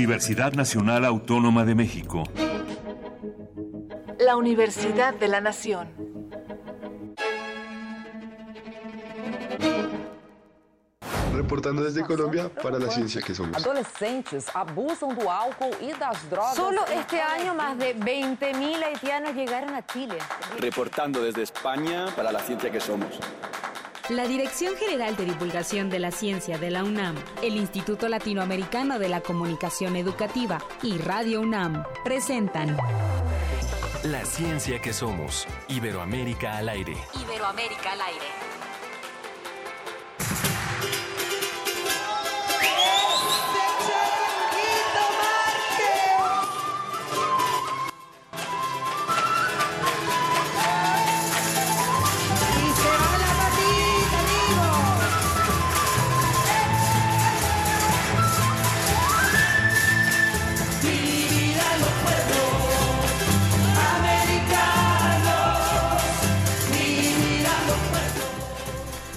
Universidad Nacional Autónoma de México. La Universidad de la Nación. Reportando desde Colombia para la ciencia que somos. Adolescentes abusan do álcool y das drogas. Solo este año más de 20.000 haitianos llegaron a Chile. Reportando desde España para la ciencia que somos. La Dirección General de Divulgación de la Ciencia de la UNAM, el Instituto Latinoamericano de la Comunicación Educativa y Radio UNAM presentan La ciencia que somos. Iberoamérica al aire. Iberoamérica al aire.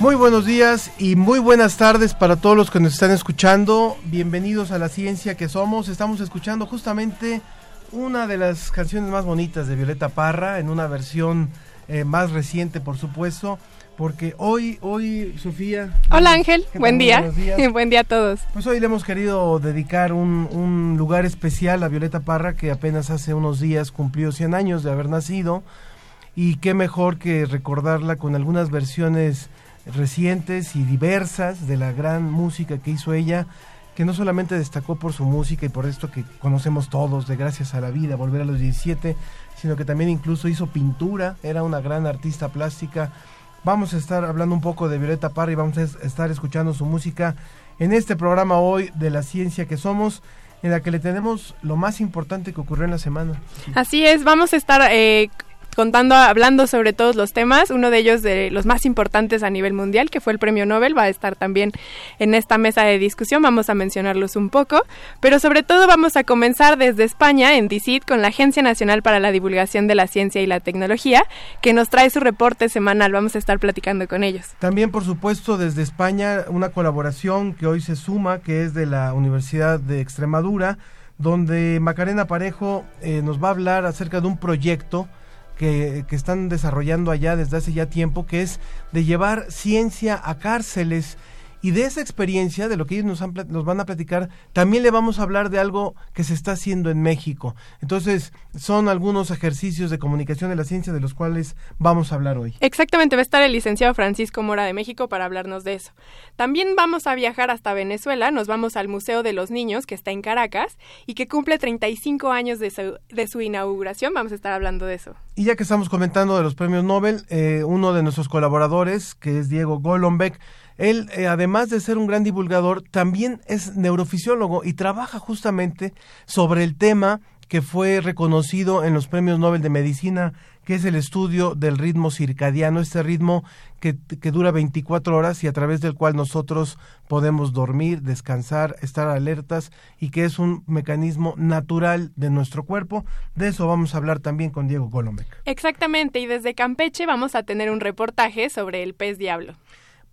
Muy buenos días y muy buenas tardes para todos los que nos están escuchando. Bienvenidos a la ciencia que somos. Estamos escuchando justamente una de las canciones más bonitas de Violeta Parra en una versión eh, más reciente, por supuesto. Porque hoy, hoy, Sofía. Hola Ángel, ¿qué buen día. Buen día a todos. Pues hoy le hemos querido dedicar un, un lugar especial a Violeta Parra, que apenas hace unos días cumplió 100 años de haber nacido. Y qué mejor que recordarla con algunas versiones recientes y diversas de la gran música que hizo ella, que no solamente destacó por su música y por esto que conocemos todos de Gracias a la Vida, Volver a los 17, sino que también incluso hizo pintura, era una gran artista plástica. Vamos a estar hablando un poco de Violeta Parra vamos a es- estar escuchando su música en este programa hoy de la ciencia que somos, en la que le tenemos lo más importante que ocurrió en la semana. Así es, vamos a estar eh, contando, hablando sobre todos los temas. Uno de ellos de los más importantes a nivel mundial, que fue el Premio Nobel, va a estar también en esta mesa de discusión. Vamos a mencionarlos un poco, pero sobre todo vamos a comenzar desde España, en DICIT, con la Agencia Nacional para la Divulgación de la Ciencia y la Tecnología, que nos trae su reporte semanal. Vamos a estar platicando con ellos. También, por supuesto, desde España, una colaboración que hoy se suma, que es de la Universidad de Extremadura, donde Macarena Parejo eh, nos va a hablar acerca de un proyecto que, que están desarrollando allá desde hace ya tiempo, que es de llevar ciencia a cárceles. Y de esa experiencia, de lo que ellos nos, han nos van a platicar, también le vamos a hablar de algo que se está haciendo en México. Entonces, son algunos ejercicios de comunicación de la ciencia de los cuales vamos a hablar hoy. Exactamente, va a estar el licenciado Francisco Mora de México para hablarnos de eso. También vamos a viajar hasta Venezuela, nos vamos al Museo de los Niños, que está en Caracas, y que cumple 35 años de su, de su inauguración. Vamos a estar hablando de eso. Y ya que estamos comentando de los premios Nobel, eh, uno de nuestros colaboradores, que es Diego Golombek, él, eh, además de ser un gran divulgador, también es neurofisiólogo y trabaja justamente sobre el tema que fue reconocido en los premios Nobel de Medicina, que es el estudio del ritmo circadiano, este ritmo que, que dura 24 horas y a través del cual nosotros podemos dormir, descansar, estar alertas y que es un mecanismo natural de nuestro cuerpo. De eso vamos a hablar también con Diego Golombek. Exactamente, y desde Campeche vamos a tener un reportaje sobre el pez diablo.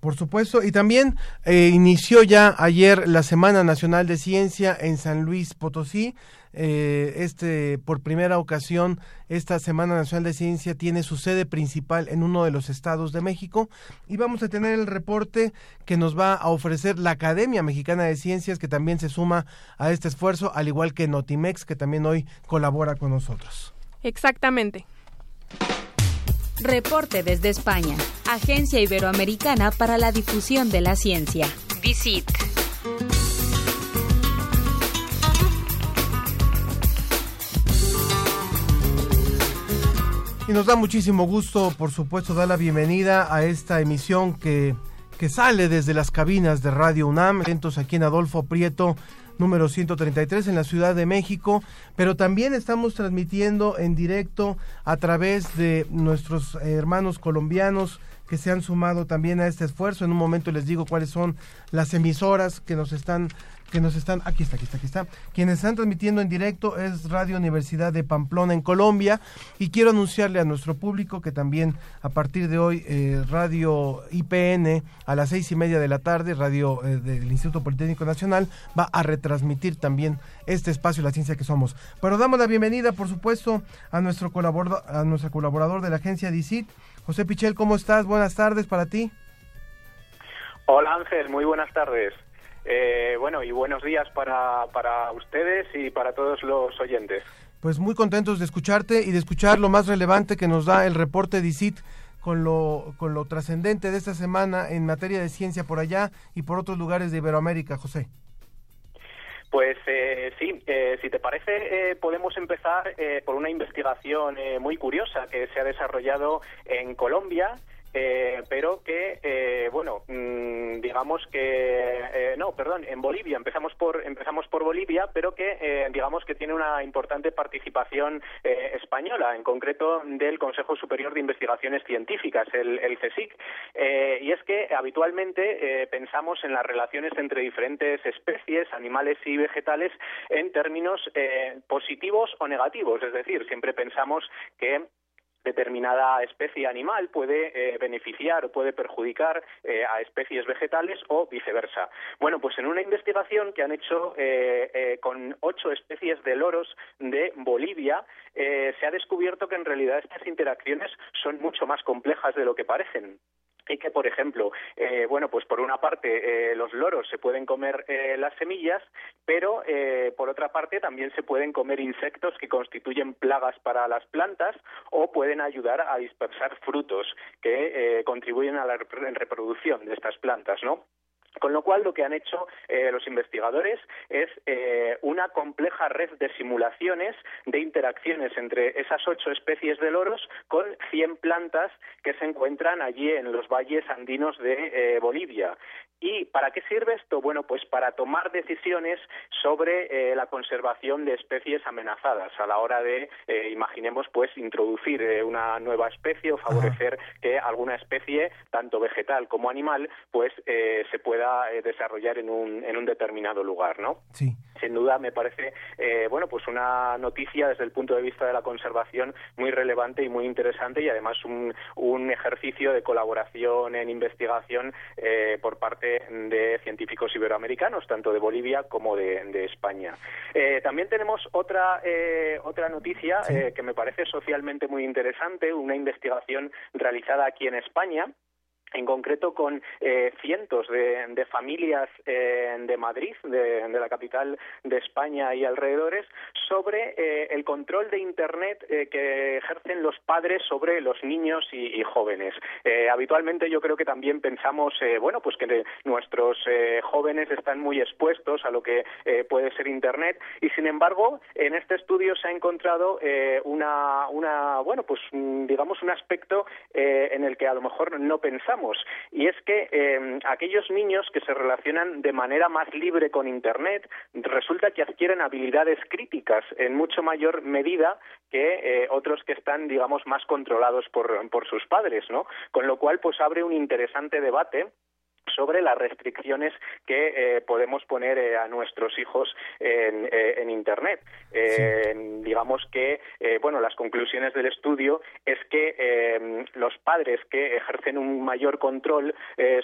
Por supuesto, y también eh, inició ya ayer la Semana Nacional de Ciencia en San Luis Potosí. Eh, este, por primera ocasión, esta Semana Nacional de Ciencia tiene su sede principal en uno de los estados de México y vamos a tener el reporte que nos va a ofrecer la Academia Mexicana de Ciencias, que también se suma a este esfuerzo, al igual que Notimex, que también hoy colabora con nosotros. Exactamente. Reporte desde España. Agencia Iberoamericana para la Difusión de la Ciencia. DICIT. Y nos da muchísimo gusto, por supuesto, dar la bienvenida a esta emisión que, que sale desde las cabinas de Radio UNAM, atentos aquí en Adolfo Prieto, número 133 en la Ciudad de México, pero también estamos transmitiendo en directo a través de nuestros eh, hermanos colombianos que se han sumado también a este esfuerzo. En un momento les digo cuáles son las emisoras que nos están que nos están, aquí está, aquí está, aquí está, quienes están transmitiendo en directo es Radio Universidad de Pamplona en Colombia y quiero anunciarle a nuestro público que también a partir de hoy eh, Radio IPN a las seis y media de la tarde, Radio eh, del Instituto Politécnico Nacional, va a retransmitir también este espacio, La Ciencia que Somos. Pero damos la bienvenida, por supuesto, a nuestro colaborador, a nuestro colaborador de la agencia DICIT, José Pichel, ¿cómo estás? Buenas tardes para ti. Hola Ángel, muy buenas tardes. Eh, bueno, y buenos días para, para ustedes y para todos los oyentes. Pues muy contentos de escucharte y de escuchar lo más relevante que nos da el reporte DICIT con lo, con lo trascendente de esta semana en materia de ciencia por allá y por otros lugares de Iberoamérica, José. Pues eh, sí, eh, si te parece, podemos empezar por una investigación muy curiosa que se ha desarrollado en Colombia eh, pero que eh, bueno mm, digamos que eh, no perdón en Bolivia empezamos por empezamos por Bolivia pero que digamos que tiene una importante participación española en concreto del Consejo Superior de Investigaciones Científicas el, el CSIC. Y es que habitualmente pensamos en las relaciones entre diferentes especies animales y vegetales en términos positivos o negativos. Es decir siempre pensamos que determinada especie animal puede eh, beneficiar o puede perjudicar eh, a especies vegetales o viceversa. Bueno, pues en una investigación que han hecho eh, con ocho especies de loros de Bolivia, se ha descubierto que en realidad estas interacciones son mucho más complejas de lo que parecen y que, por ejemplo, eh, bueno, pues por una parte eh, los loros se pueden comer eh, las semillas, pero por otra parte también se pueden comer insectos que constituyen plagas para las plantas o pueden ayudar a dispersar frutos que contribuyen a la reproducción de estas plantas, ¿no? Con lo cual, lo que han hecho eh, los investigadores es eh, una compleja red de simulaciones de interacciones entre esas ocho especies de loros con 100 plantas que se encuentran allí en los valles andinos de eh, Bolivia. ¿Y para qué sirve esto? Bueno, pues para tomar decisiones sobre la conservación de especies amenazadas a la hora de, imaginemos, pues introducir una nueva especie o favorecer que alguna especie, tanto vegetal como animal, pues se pueda eh, desarrollar en un, en un determinado lugar, ¿no? Sí. Sin duda me parece, eh, bueno, pues una noticia desde el punto de vista de la conservación muy relevante y muy interesante y además un, un ejercicio de colaboración en investigación eh, por parte de científicos iberoamericanos, tanto de Bolivia como de, España. también tenemos otra, otra noticia que me parece socialmente muy interesante, una investigación realizada aquí en España en concreto con eh, cientos de, familias eh, de Madrid, de, la capital de España y alrededores, sobre eh, el control de Internet que ejercen los padres sobre los niños y, jóvenes. habitualmente yo creo que también pensamos, bueno, pues que nuestros jóvenes están muy expuestos a lo que puede ser Internet y, sin embargo, en este estudio se ha encontrado una, una, bueno, pues mm, digamos un aspecto en el que a lo mejor no pensamos y es que em, aquellos niños que se relacionan de manera más libre con Internet resulta que adquieren habilidades críticas en mucho mayor medida que eh, otros que están, digamos, más controlados por, por sus padres, ¿no? Con lo cual, pues abre un interesante debate sobre las restricciones que eh, podemos poner eh, a nuestros hijos en, eh, Internet. Digamos que, bueno, las conclusiones del estudio es que los padres que ejercen un mayor control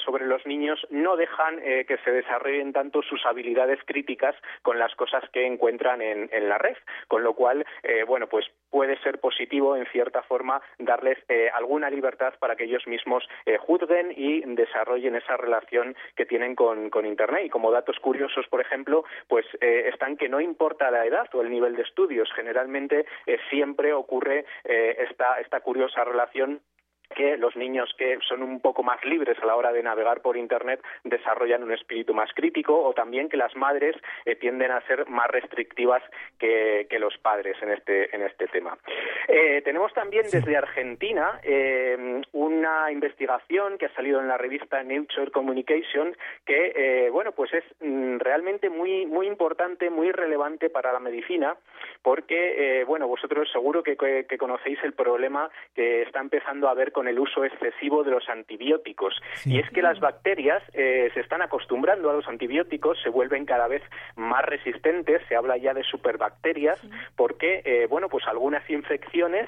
sobre los niños no dejan que se desarrollen tanto sus habilidades críticas con las cosas que encuentran en, en la red, con lo cual, bueno, pues puede ser positivo en cierta forma darles alguna libertad para que ellos mismos juzguen y desarrollen esa relación que tienen con, Internet. Y como datos curiosos, por ejemplo, pues eh, están que no importa la edad o el nivel de estudios, generalmente eh, siempre ocurre eh, esta, esta curiosa relación que los niños que son un poco más libres a la hora de navegar por Internet desarrollan un espíritu más crítico o también que las madres eh, tienden a ser más restrictivas que, los padres en este, en este tema. Eh, tenemos también desde Argentina eh, una investigación que ha salido en la revista Nature Communication que, bueno, pues es mm, realmente muy, muy importante, muy relevante para la medicina porque, bueno, vosotros seguro que, que conocéis el problema que está empezando a haber con el uso excesivo de los antibióticos. Y es que las bacterias eh, se están acostumbrando a los antibióticos, se vuelven cada vez más resistentes, se habla ya de superbacterias, porque, eh, bueno, pues algunas infecciones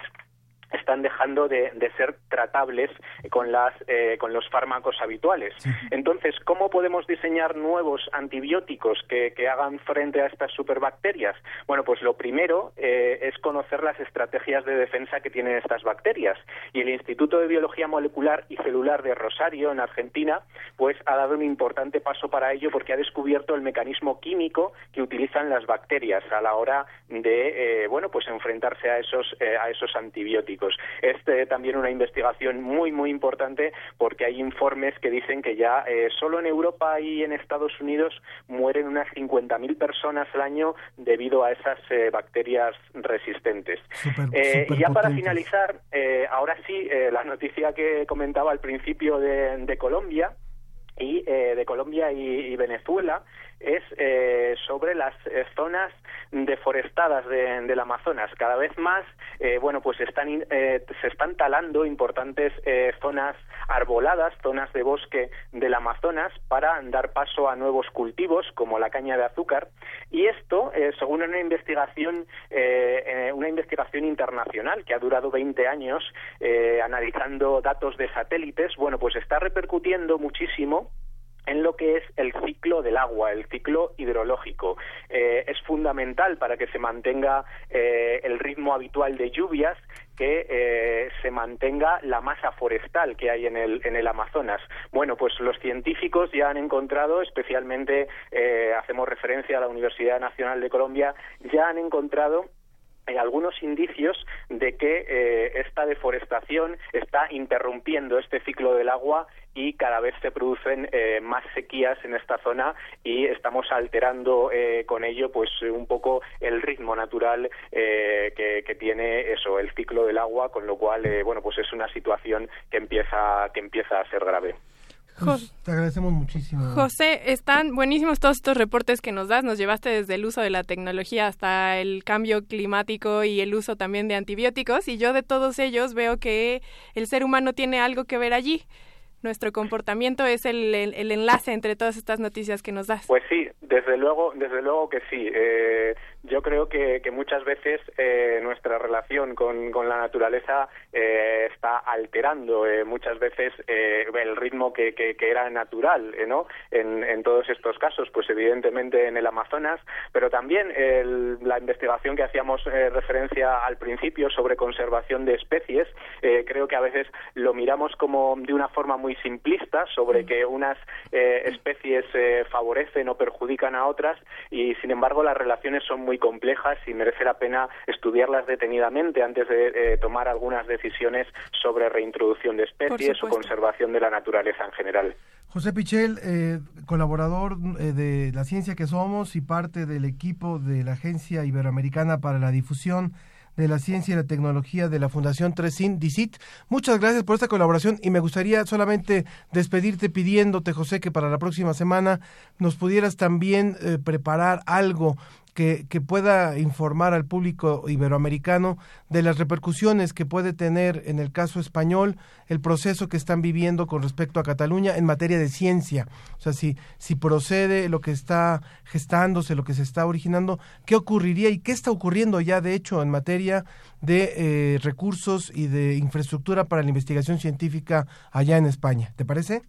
están dejando de, ser tratables con las eh, con los fármacos habituales. Entonces, ¿cómo podemos diseñar nuevos antibióticos que, hagan frente a estas superbacterias? Bueno, pues lo primero eh, es conocer las estrategias de defensa que tienen estas bacterias. Y el Instituto de Biología Molecular y Celular de Rosario, en Argentina, pues ha dado un importante paso para ello porque ha descubierto el mecanismo químico que utilizan las bacterias a la hora de, eh, bueno, pues enfrentarse a esos a esos antibióticos. Es eh, también una investigación muy, muy importante porque hay informes que dicen que ya eh, solo en Europa y en Estados Unidos mueren unas 50.000 personas al año debido a esas eh, bacterias resistentes. y ya para finalizar, ahora sí, la noticia que comentaba al principio de, Colombia y de Colombia y Venezuela es eh, sobre las eh, zonas deforestadas del Amazonas. Cada vez más, eh, bueno, pues están, se están talando importantes zonas arboladas, zonas de bosque del Amazonas, para dar paso a nuevos cultivos como la caña de azúcar. Y esto, según una investigación, una investigación internacional que ha durado 20 años, analizando datos de satélites, bueno, pues está repercutiendo muchísimo en lo que es el ciclo del agua, el ciclo hidrológico. Eh, es fundamental para que se mantenga eh, el ritmo habitual de lluvias que eh, se mantenga la masa forestal que hay en el, en el Amazonas. Bueno, pues los científicos ya han encontrado, especialmente hacemos referencia a la Universidad Nacional de Colombia, ya han encontrado algunos indicios de que eh, esta deforestación está interrumpiendo este ciclo del agua y cada vez se producen eh, más sequías en esta zona y estamos alterando eh, con ello pues un poco el ritmo natural que, que, tiene eso el ciclo del agua con lo cual bueno pues es una situación que empieza que empieza a ser grave te agradecemos muchísimo. José, están buenísimos todos estos reportes que nos das. Nos llevaste desde el uso de la tecnología hasta el cambio climático y el uso también de antibióticos. Y yo de todos ellos veo que el ser humano tiene algo que ver allí nuestro comportamiento es el, el, enlace entre todas estas noticias que nos das. Pues sí, desde luego, desde luego que sí. Eh, yo creo que, muchas veces eh, nuestra relación con, la naturaleza eh, está alterando eh, muchas veces eh, el ritmo que, era natural, eh, ¿no? En, todos estos casos, pues evidentemente en el Amazonas, pero también el, la investigación que hacíamos referencia al principio sobre conservación de especies, creo que a veces lo miramos como de una forma muy simplista sobre que unas especies favorecen o perjudican a otras y sin embargo las relaciones son muy complejas y merece la pena estudiarlas detenidamente antes de eh, tomar algunas decisiones sobre reintroducción de especies o conservación de la naturaleza en general. José Pichel, eh, colaborador eh, de La Ciencia que Somos y parte del equipo de la Agencia Iberoamericana para la Difusión de la Ciencia y la Tecnología de la Fundación Tresin DICIT. Muchas gracias por esta colaboración y me gustaría solamente despedirte pidiéndote, José, que para la próxima semana nos pudieras también preparar algo que, pueda informar al público iberoamericano de las repercusiones que puede tener en el caso español el proceso que están viviendo con respecto a Cataluña en materia de ciencia. O sea, si, si procede lo que está gestándose, lo que se está originando, ¿qué ocurriría y qué está ocurriendo ya de hecho en materia de eh, recursos y de infraestructura para la investigación científica allá en España? ¿Te parece?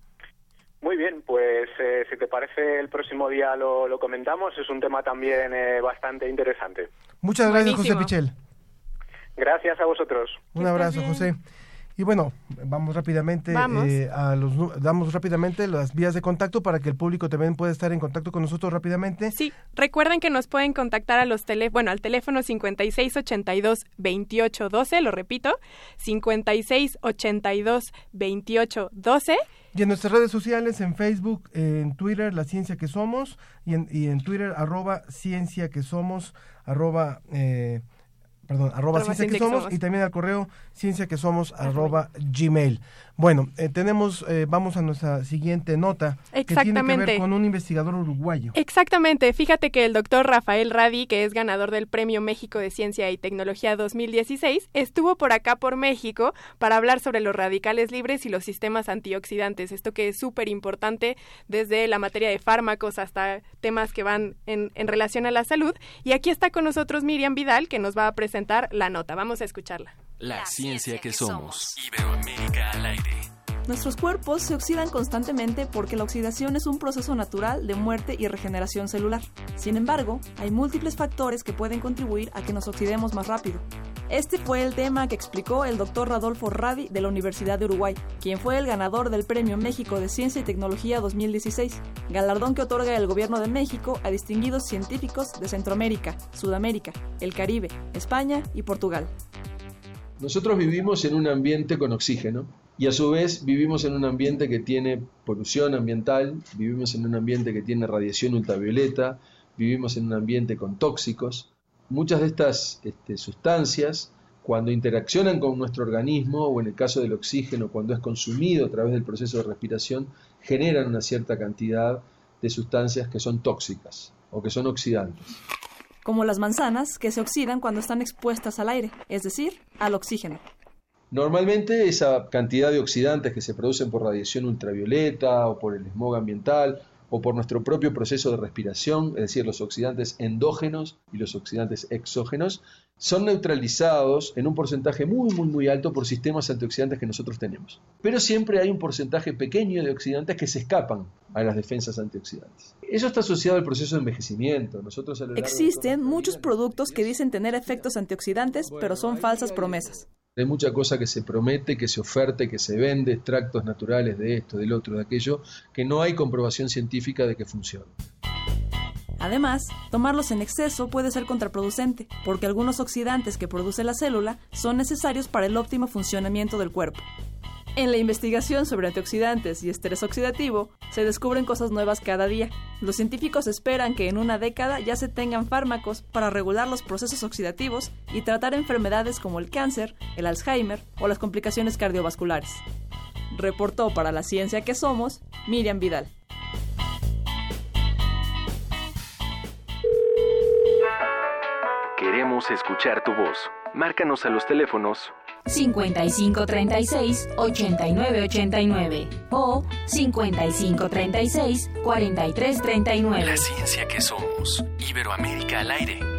Muy bien, pues eh, si te parece el próximo día lo, comentamos, es un tema también eh, bastante interesante. Muchas gracias, José Pichel. Gracias a vosotros. Un abrazo, José. Y bueno, vamos rápidamente eh, a los damos rápidamente las vías de contacto para que el público también pueda estar en contacto con nosotros rápidamente. Sí, recuerden que nos pueden contactar a los tele, bueno, al teléfono 5682 2812, lo repito, 5682 2812 y en nuestras redes sociales, en Facebook, en Twitter, La Ciencia que Somos, y en, y en Twitter, arroba Ciencia que Somos, arroba eh, perdón, arroba, ciencia, que, somos, y también al correo ciencia que somos arroba gmail. Bueno, eh, tenemos, eh, vamos a nuestra siguiente nota que tiene que ver con un investigador uruguayo. Exactamente, fíjate que el doctor Rafael Radi, que es ganador del Premio México de Ciencia y Tecnología 2016, estuvo por acá por México para hablar sobre los radicales libres y los sistemas antioxidantes, esto que es súper importante desde la materia de fármacos hasta temas que van en, en relación a la salud. Y aquí está con nosotros Miriam Vidal, que nos va a presentar la nota. Vamos a escucharla. La, ciencia, que, somos. Iberoamérica al aire. Nuestros cuerpos se oxidan constantemente porque la oxidación es un proceso natural de muerte y regeneración celular. Sin embargo, hay múltiples factores que pueden contribuir a que nos oxidemos más rápido. Este fue el tema que explicó el doctor Radolfo Radi de la Universidad de Uruguay, quien fue el ganador del Premio México de Ciencia y Tecnología 2016, galardón que otorga el Gobierno de México a distinguidos científicos de Centroamérica, Sudamérica, el Caribe, España y Portugal. Nosotros vivimos en un ambiente con oxígeno y a su vez vivimos en un ambiente que tiene polución ambiental, vivimos en un ambiente que tiene radiación ultravioleta, vivimos en un ambiente con tóxicos muchas de estas este, sustancias, cuando interaccionan con nuestro organismo, o en el caso del oxígeno, cuando es consumido a través del proceso de respiración, generan una cierta cantidad de sustancias que son tóxicas o que son oxidantes. Como las manzanas, que se oxidan cuando están expuestas al aire, es decir, al oxígeno. Normalmente esa cantidad de oxidantes que se producen por radiación ultravioleta o por el smog ambiental o por nuestro propio proceso de respiración, es decir, los oxidantes endógenos y los oxidantes exógenos, son neutralizados en un porcentaje muy, muy, muy alto por sistemas antioxidantes que nosotros tenemos. Pero siempre hay un porcentaje pequeño de oxidantes que se escapan a las defensas antioxidantes. Eso está asociado al proceso de envejecimiento. Nosotros Existen muchos productos que dicen tener efectos antioxidantes, pero son falsas promesas. Hay mucha cosa que se promete, que se oferte, que se vende, extractos naturales de esto, del otro, de aquello, que no hay comprobación científica de que funcione. Además, tomarlos en exceso puede ser contraproducente, porque algunos oxidantes que produce la célula son necesarios para el óptimo funcionamiento del cuerpo. En la investigación sobre antioxidantes y estrés oxidativo, se descubren cosas nuevas cada día. Los científicos esperan que en una década ya se tengan fármacos para regular los procesos oxidativos y tratar enfermedades como el cáncer, el Alzheimer o las complicaciones cardiovasculares. Reportó para la ciencia que somos Miriam Vidal. Queremos escuchar tu voz. Márcanos a los teléfonos 5536 8989 o 5536 4339. La ciencia que somos. Iberoamérica al aire.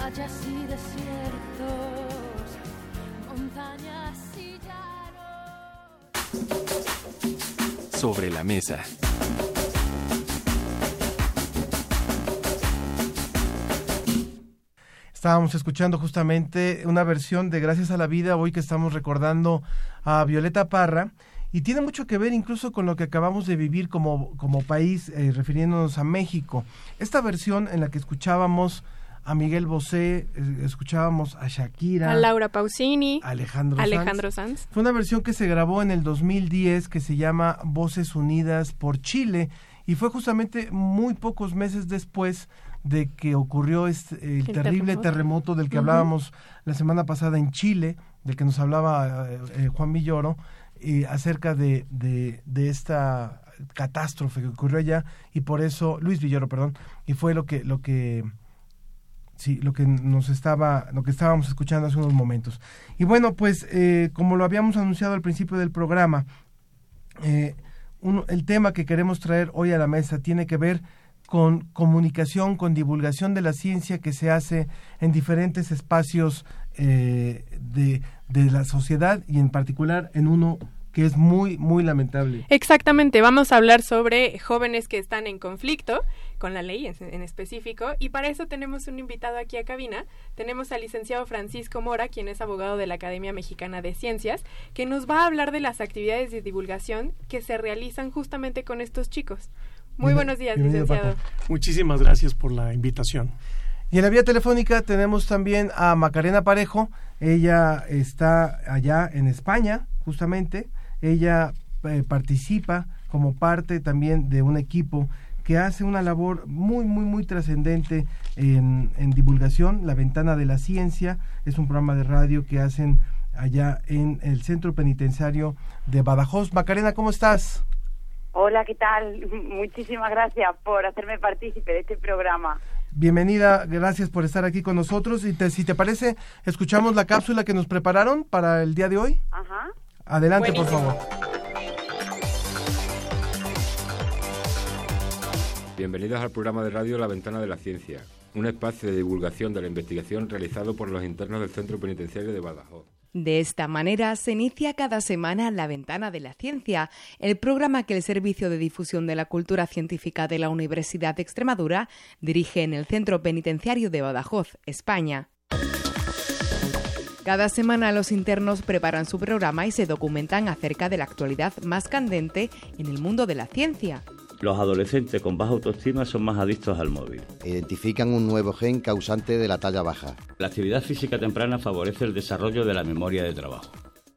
playas y desiertos, montañas y llanos. Sobre la mesa. Estábamos escuchando justamente una versión de Gracias a la Vida, hoy que estamos recordando a Violeta Parra. y tiene mucho que ver incluso con lo que acabamos de vivir como, como país, eh, refiriéndonos a México. Esta versión en la que escuchábamos a Miguel Bosé, eh, escuchábamos a Shakira, a Laura Pausini, Alejandro, Alejandro Sanz. Fue una versión que se grabó en el 2010 que se llama Voces Unidas por Chile y fue justamente muy pocos meses después de que ocurrió este, el, terrible terremoto. del que hablábamos la semana pasada en Chile, del que nos hablaba eh, Juan Villoro, eh, acerca de, de, de, esta catástrofe que ocurrió allá y por eso Luis Villoro, perdón, y fue lo que lo que sí, lo que nos estaba lo que estábamos escuchando hace unos momentos. Y bueno, pues eh, como lo habíamos anunciado al principio del programa, eh, el tema que queremos traer hoy a la mesa tiene que ver con comunicación, con divulgación de la ciencia que se hace en diferentes espacios eh, de, de la sociedad y en particular en uno que es muy, muy lamentable. Exactamente, vamos a hablar sobre jóvenes que están en conflicto con la ley en, específico y para eso tenemos un invitado aquí a cabina. Tenemos al licenciado Francisco Mora, quien es abogado de la Academia Mexicana de Ciencias, que nos va a hablar de las actividades de divulgación que se realizan justamente con estos chicos. Muy buenos días, licenciado. Muchísimas gracias por la invitación. Y en la vía telefónica tenemos también a Macarena Parejo. Ella está allá en España, justamente. Ella eh, participa como parte también de un equipo que hace una labor muy, muy, muy trascendente en, en, divulgación. La Ventana de la Ciencia es un programa de radio que hacen allá en el Centro Penitenciario de Badajoz. Macarena, ¿cómo estás? Hola, ¿qué tal? Muchísimas gracias por hacerme partícipe de este programa. Bienvenida, gracias por estar aquí con nosotros. Y te, si te parece, escuchamos la cápsula que nos prepararon para el día de hoy. Ajá. Adelante, por favor. Bienvenidos al programa de radio La Ventana de la Ciencia, un espacio de divulgación de la investigación realizado por los internos del Centro Penitenciario de Badajoz. De esta manera se inicia cada semana La Ventana de la Ciencia, el programa que el Servicio de Difusión de la Cultura Científica de la Universidad de Extremadura dirige en el Centro Penitenciario de Badajoz, España. Cada semana los internos preparan su programa y se documentan acerca de la actualidad más candente en el mundo de la ciencia. Los adolescentes con baja autoestima son más adictos al móvil. Identifican un nuevo gen causante de la talla baja. La actividad física temprana favorece el desarrollo de la memoria de trabajo.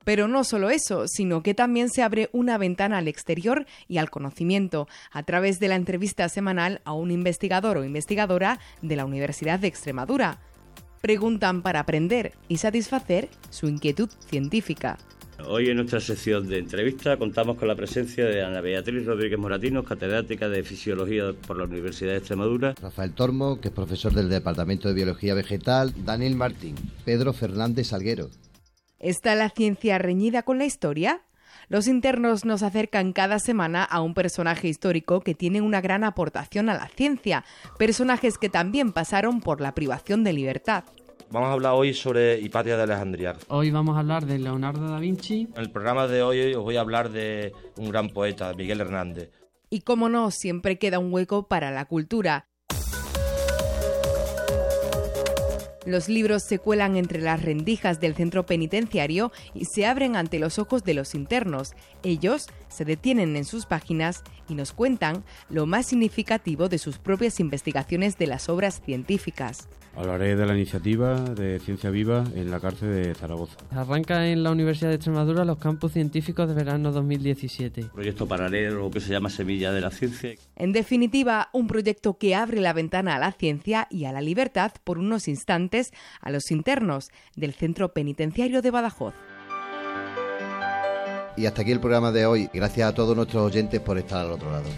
Pero no solo eso, sino que también se abre una ventana al exterior y al conocimiento a través de la entrevista semanal a un investigador o investigadora de la Universidad de Extremadura. Preguntan para aprender y satisfacer su inquietud científica. Hoy en nuestra sección de entrevista contamos con la presencia de Ana Beatriz Rodríguez Moratinos, catedrática de Fisiología por la Universidad de Extremadura. Rafael Tormo, que es profesor del Departamento de Biología Vegetal. Daniel Martín. Pedro Fernández Salguero. ¿Está la ciencia reñida con la historia? Los internos nos acercan cada semana a un personaje histórico que tiene una gran aportación a la ciencia, personajes que también pasaron por la privación de libertad. Vamos a hablar hoy sobre Hipatia de Alejandría. Hoy vamos a hablar de Leonardo da Vinci. En el programa de hoy os voy a hablar de un gran poeta, Miguel Hernández. Y como no, siempre queda un hueco para la cultura. Los libros se cuelan entre las rendijas del centro penitenciario y se abren ante los ojos de los internos. Ellos se detienen en sus páginas y nos cuentan lo más significativo de sus propias investigaciones de las obras científicas. Hablaré de la iniciativa de Ciencia Viva en la cárcel de Zaragoza. Arranca en la Universidad de Extremadura los campus científicos de verano 2017. Proyecto paralelo que se llama Semilla de la Ciencia. En definitiva, un proyecto que abre la ventana a la ciencia y a la libertad por unos instantes a los internos del Centro Penitenciario de Badajoz. Y hasta aquí el programa de hoy. Gracias a todos nuestros oyentes por estar al otro lado.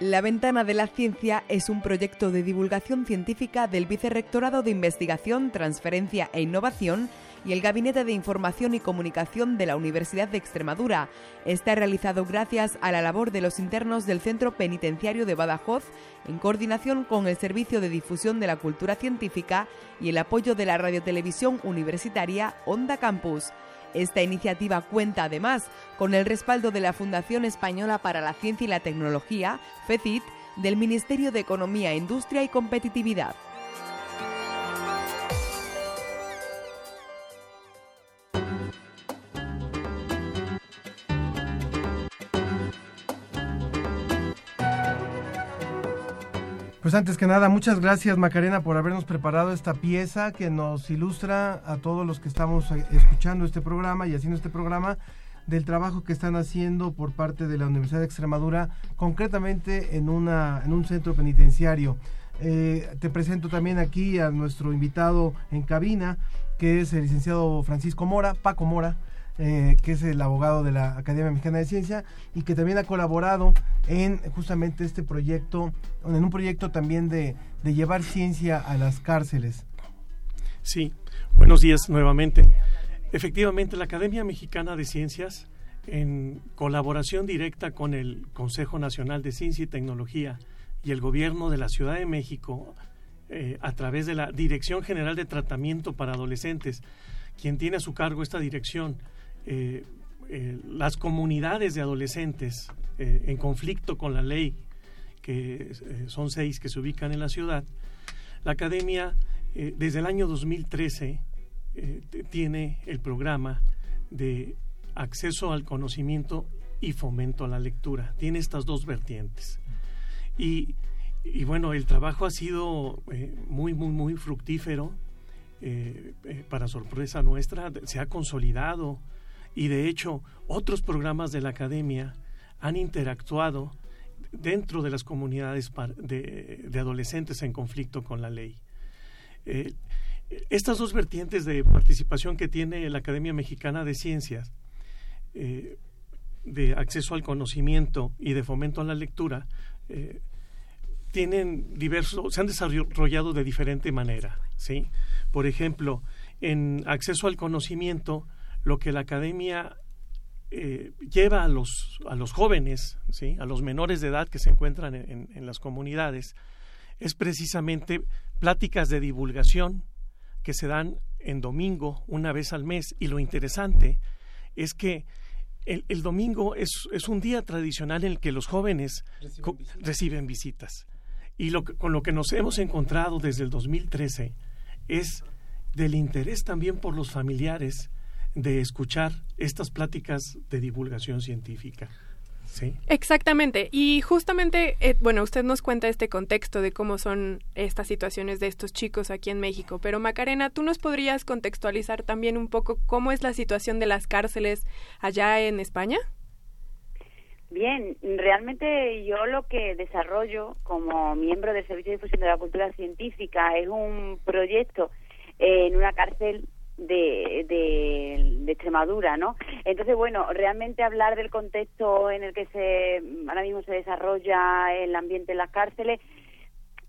La Ventana de la Ciencia es un proyecto de divulgación científica del Vicerrectorado de Investigación, Transferencia e Innovación y el Gabinete de Información y Comunicación de la Universidad de Extremadura. Está realizado gracias a la labor de los internos del Centro Penitenciario de Badajoz, en coordinación con el Servicio de Difusión de la Cultura Científica y el apoyo de la Radiotelevisión Universitaria Onda Campus. Esta iniciativa cuenta además con el respaldo de la Fundación Española para la Ciencia y la Tecnología, FECIT, del Ministerio de Economía, Industria y Competitividad. Pues antes que nada, muchas gracias Macarena por habernos preparado esta pieza que nos ilustra a todos los que estamos eh, escuchando este programa y haciendo este programa del trabajo que están haciendo por parte de la Universidad de Extremadura, concretamente en, una, en un centro penitenciario. Eh, te presento también aquí a nuestro invitado en cabina, que es el licenciado Francisco Mora, Paco Mora, eh, que es el abogado de la Academia Mexicana de Ciencia y que también ha colaborado en justamente este proyecto, en un proyecto también de, llevar ciencia a las cárceles. Sí, buenos días nuevamente. Efectivamente, la Academia Mexicana de Ciencias, en colaboración directa con el Consejo Nacional de Ciencia y Tecnología y el Gobierno de la Ciudad de México, eh, a través de la Dirección General de Tratamiento para Adolescentes, quien tiene a su cargo esta dirección, eh, eh, las comunidades de adolescentes eh, en conflicto con la ley, que son seis que se ubican en la ciudad, la academia desde el año 2013 tiene el programa de acceso al conocimiento y fomento a la lectura. Tiene estas dos vertientes. Y, y bueno, el trabajo ha sido muy, muy, muy fructífero. para sorpresa nuestra, se ha consolidado y de hecho otros programas de la academia han interactuado dentro de las comunidades de, adolescentes en conflicto con la ley. Eh, estas dos vertientes de participación que tiene la Academia Mexicana de Ciencias, eh, de acceso al conocimiento y de fomento a la lectura, eh, tienen se han desarrollado de diferente manera. ¿sí? Por ejemplo, en acceso al conocimiento, lo que la academia eh, lleva a los, a los jóvenes, ¿sí? a los menores de edad que se encuentran en, en, las comunidades, es precisamente pláticas de divulgación que se dan en domingo una vez al mes. Y lo interesante es que el, el domingo es, es, un día tradicional en el que los jóvenes reciben visitas. Reciben visitas. Y lo, con lo que nos hemos encontrado desde el 2013 es del interés también por los familiares de escuchar estas pláticas de divulgación científica. ¿Sí? Exactamente. Y justamente, eh, bueno, usted nos cuenta este contexto de cómo son estas situaciones de estos chicos aquí en México. Pero Macarena, ¿tú nos podrías contextualizar también un poco cómo es la situación de las cárceles allá en España? Bien, realmente yo lo que desarrollo como miembro del Servicio de Difusión de la Cultura Científica es un proyecto en una cárcel de, de, Extremadura, ¿no? Entonces, bueno, realmente hablar del contexto en el que se ahora mismo se desarrolla el ambiente en las cárceles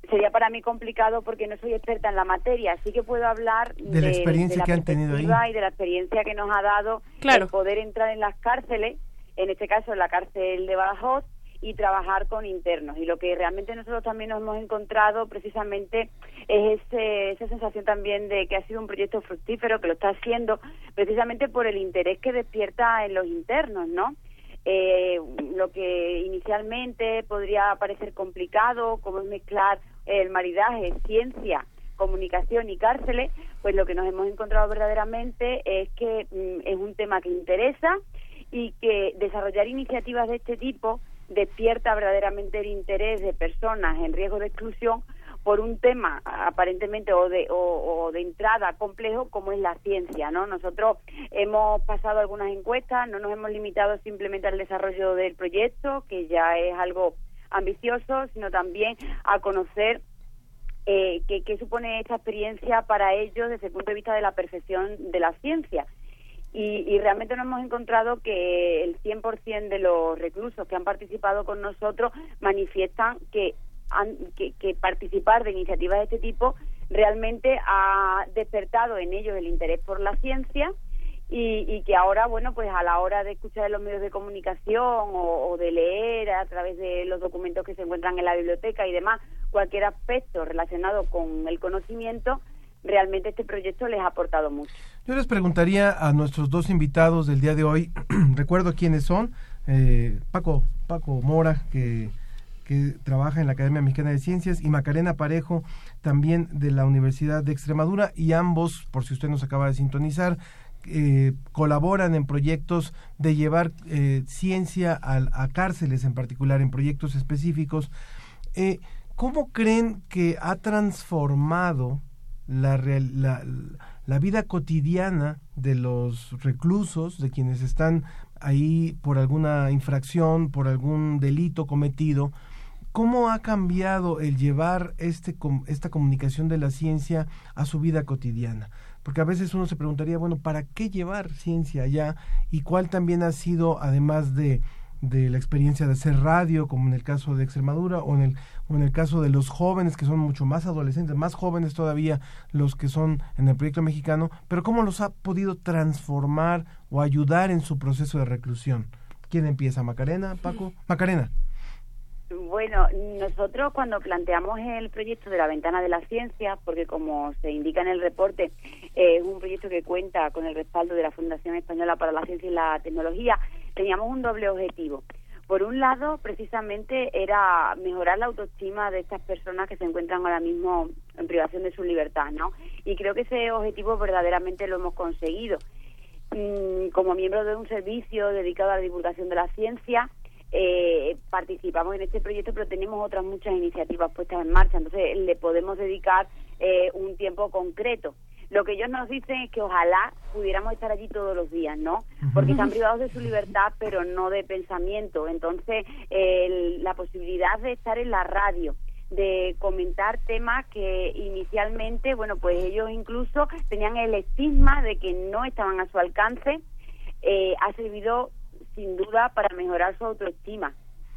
sería para mí complicado porque no soy experta en la materia, así que puedo hablar de, la experiencia que han tenido ahí y de la experiencia que nos ha dado claro. el poder entrar en las cárceles, en este caso en la cárcel de Badajoz, y trabajar con internos. Y lo que realmente nosotros también nos hemos encontrado precisamente es esa sensación también de que ha sido un proyecto fructífero, que lo está haciendo precisamente por el interés que despierta en los internos, ¿no? Eh, lo que inicialmente podría parecer complicado, como es mezclar el maridaje, ciencia, comunicación y cárceles, pues lo que nos hemos encontrado verdaderamente es que mm, es un tema que interesa y que desarrollar iniciativas de este tipo despierta verdaderamente el interés de personas en riesgo de exclusión por un tema aparentemente o de, o, de entrada complejo como es la ciencia, ¿no? Nosotros hemos pasado algunas encuestas, no nos hemos limitado simplemente al desarrollo del proyecto, que ya es algo ambicioso, sino también a conocer eh, qué, qué supone esta experiencia para ellos desde el punto de vista de la perfección de la ciencia. Y, y, realmente nos hemos encontrado que el 100% de los reclusos que han participado con nosotros manifiestan que, han, que, participar de iniciativas de este tipo realmente ha despertado en ellos el interés por la ciencia y, y que ahora, bueno, pues a la hora de escuchar en los medios de comunicación o, o de leer a través de los documentos que se encuentran en la biblioteca y demás, cualquier aspecto relacionado con el conocimiento, realmente este proyecto les ha aportado mucho. Yo les preguntaría a nuestros dos invitados del día de hoy, recuerdo quiénes son, eh, Paco, Paco Mora, que, que trabaja en la Academia Mexicana de Ciencias, y Macarena Parejo, también de la Universidad de Extremadura, y ambos, por si usted nos acaba de sintonizar, eh, colaboran en proyectos de llevar eh, ciencia a, cárceles en particular, en proyectos específicos. Eh, ¿cómo creen que ha transformado la, la, vida cotidiana de los reclusos, de quienes están ahí por alguna infracción, por algún delito cometido, ¿cómo ha cambiado el llevar este, esta comunicación de la ciencia a su vida cotidiana? Porque a veces uno se preguntaría, bueno, ¿para qué llevar ciencia allá? Y cuál también ha sido, además de de la experiencia de hacer radio, como en el caso de Extremadura, o en el, o en el caso de los jóvenes, que son mucho más adolescentes, más jóvenes todavía los que son en el proyecto mexicano, pero cómo los ha podido transformar o ayudar en su proceso de reclusión. ¿Quién empieza? ¿Macarena, Paco? Macarena. Bueno, nosotros cuando planteamos el proyecto de la ventana de la ciencia, porque como se indica en el reporte, es un proyecto que cuenta con el respaldo de la Fundación Española para la Ciencia y la Tecnología, teníamos un doble objetivo. Por un lado, precisamente era mejorar la autoestima de estas personas que se encuentran ahora mismo en privación de su libertad, ¿no? Y creo que ese objetivo verdaderamente lo hemos conseguido. Mm, como miembro de un servicio dedicado a la divulgación de la ciencia, eh, participamos en este proyecto, pero tenemos otras muchas iniciativas puestas en marcha, entonces le podemos dedicar eh, un tiempo concreto. Lo que ellos nos dicen es que ojalá pudiéramos estar allí todos los días, ¿no? Porque están privados de su libertad, pero no de pensamiento. Entonces, la posibilidad de estar en la radio, de comentar temas que inicialmente, bueno, pues ellos incluso tenían el estigma de que no estaban a su alcance, eh, ha servido sin duda para mejorar su autoestima.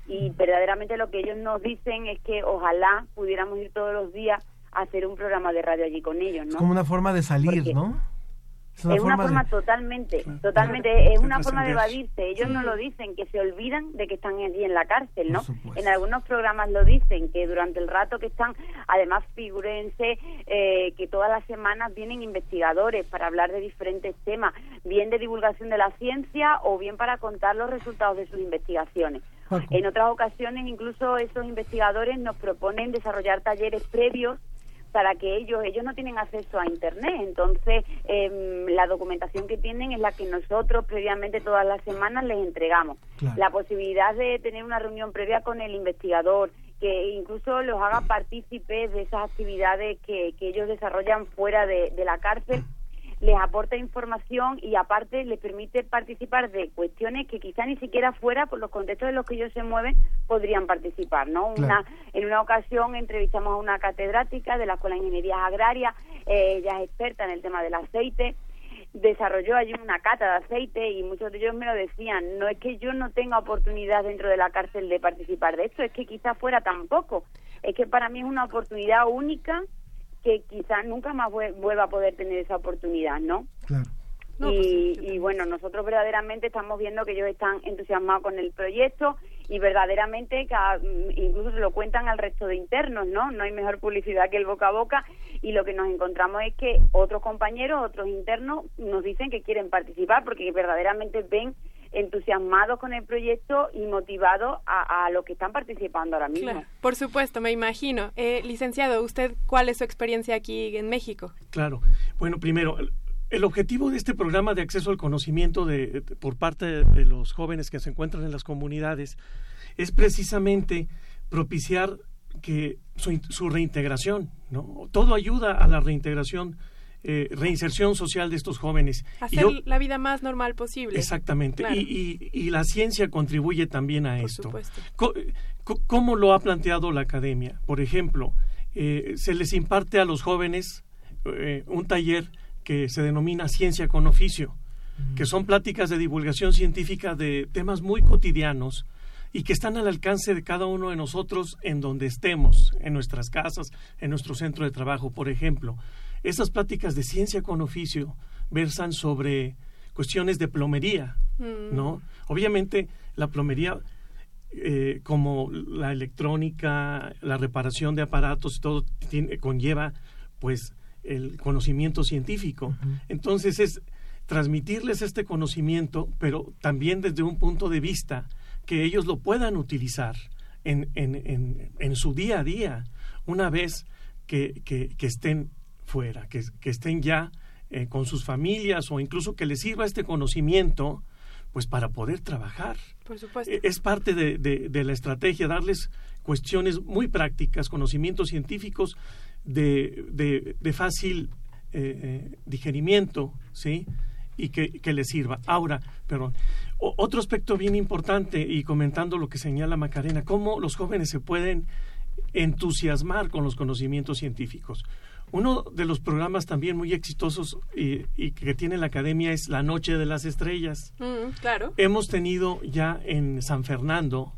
Y verdaderamente lo que ellos nos dicen es que ojalá pudiéramos ir todos los días hacer un programa de radio allí con ellos, ¿no? Es como una forma de salir, ¿no? Es una, forma, totalmente, totalmente, es una forma de evadirse. Ellos no lo dicen, que se olvidan de que están allí en la cárcel, ¿no? En algunos programas lo dicen, que durante el rato que están, además figurense eh, que todas las semanas vienen investigadores para hablar de diferentes temas, bien de divulgación de la ciencia o bien para contar los resultados de sus investigaciones. En otras ocasiones, incluso esos investigadores nos proponen desarrollar talleres previos para que ellos ellos no tienen acceso a internet. Entonces em, la documentación que tienen es la que nosotros previamente todas las semanas les entregamos. La posibilidad de tener una reunión previa con el investigador que incluso los haga partícipes de esas actividades que, que ellos desarrollan fuera de la cárcel les aporta información y aparte les permite participar de cuestiones que quizá ni siquiera fuera por los contextos en los que ellos se mueven podrían participar, ¿no? Una, en una ocasión entrevistamos a una catedrática de la Escuela de Ingeniería Agraria, eh, ella es experta en el tema del aceite, desarrolló allí una cata de aceite y muchos de ellos me lo decían, no es que yo no tenga oportunidad dentro de la cárcel de participar de esto, es que quizá fuera tampoco, es que para mí es una oportunidad única que quizás nunca más vuelva a poder tener esa oportunidad, ¿no? Claro. y, pues y, bueno, nosotros verdaderamente estamos viendo que ellos están entusiasmados con el proyecto y verdaderamente mm, incluso se lo cuentan al resto de internos, ¿no? No hay mejor publicidad que el boca a boca y lo que nos encontramos es que otros compañeros, otros internos nos dicen que quieren participar porque verdaderamente ven entusiasmados con el proyecto y motivados a, a los que están participando ahora mismo. por supuesto, me imagino. Eh, licenciado, ¿usted cuál es su experiencia aquí en México? Claro. Bueno, primero, el objetivo de este programa de acceso al conocimiento de, por parte de los jóvenes que se encuentran en las comunidades es precisamente propiciar que su, su reintegración, ¿no? Todo ayuda a la reintegración eh, reinserción social de estos jóvenes. Hacer la vida más normal posible. Exactamente. Y, la ciencia contribuye también a esto. ¿Cómo lo ha planteado la academia? Por ejemplo, eh, se les imparte a los jóvenes eh, un taller que se denomina Ciencia con Oficio, que son pláticas de divulgación científica de temas muy cotidianos y que están al alcance de cada uno de nosotros en donde estemos, en nuestras casas, en nuestro centro de trabajo, por ejemplo. Esas pláticas de ciencia con oficio versan sobre cuestiones de plomería, mm. ¿no? Obviamente la plomería, eh, como la electrónica, la reparación de aparatos, todo conlleva, pues, el conocimiento científico. Entonces es transmitirles este conocimiento, pero también desde un punto de vista que ellos lo puedan utilizar en, en, en, en su día a día, una vez que, que, que estén fuera, que, estén ya eh, con sus familias o incluso que les sirva este conocimiento pues para poder trabajar. Por supuesto. E- Es parte de, de- de la estrategia, darles cuestiones muy prácticas, conocimientos científicos de, de- fácil eh, eh, digerimiento, ¿sí? Y que, que les sirva. Ahora, perdón, otro aspecto bien importante, y comentando lo que señala Macarena, cómo los jóvenes se pueden entusiasmar con los conocimientos científicos. Uno de los programas también muy exitosos y, y que tiene la academia es La Noche de las Estrellas. Mm, claro. Hemos tenido ya en San Fernando,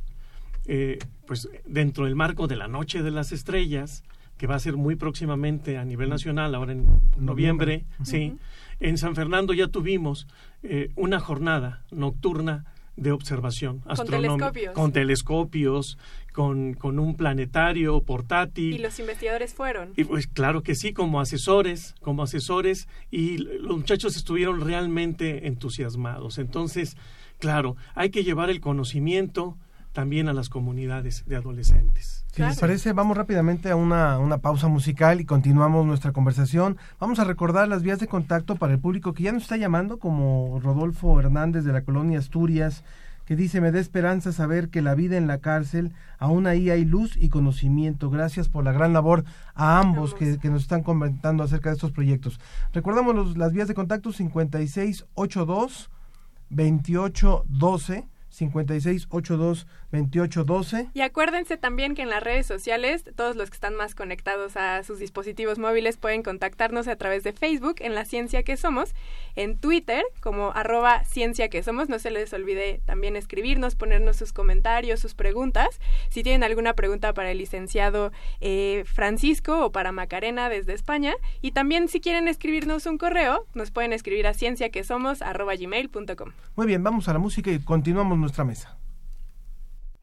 eh, pues dentro del marco de la Noche de las Estrellas, que va a ser muy próximamente a nivel nacional, ahora en noviembre, Noviembre. sí. En San Fernando ya tuvimos eh, una jornada nocturna de observación astronómica telescopios. con telescopios, con, con un planetario Y portátil. los investigadores fueron. Y pues claro que sí, como asesores, como asesores, y los muchachos estuvieron realmente entusiasmados. Entonces, claro, hay que llevar el conocimiento también a las comunidades de adolescentes. Si les parece, vamos rápidamente a una, una pausa musical y continuamos nuestra conversación. Vamos a recordar las vías de contacto para el público que ya nos está llamando, como Rodolfo Hernández de la colonia Asturias, que dice, me da esperanza saber que la vida en la cárcel, aún ahí hay luz y conocimiento. Gracias por la gran labor a ambos que, que nos están comentando acerca de estos proyectos. Recordamos los- las vías de contacto 5682 2812 5682 2812 Y acuérdense también que en las redes sociales, todos los que están más conectados a sus dispositivos móviles pueden contactarnos a través de Facebook en La Ciencia que Somos, en Twitter como arroba Ciencia que Somos. No se les olvide también escribirnos, ponernos sus comentarios, sus preguntas. Si tienen alguna pregunta para el licenciado eh, Francisco o para Macarena desde España. Y también si quieren escribirnos un correo, nos pueden escribir a cienciaquesomos arroba gmail.com. Muy bien, vamos a la música y continuamos nuestra mesa.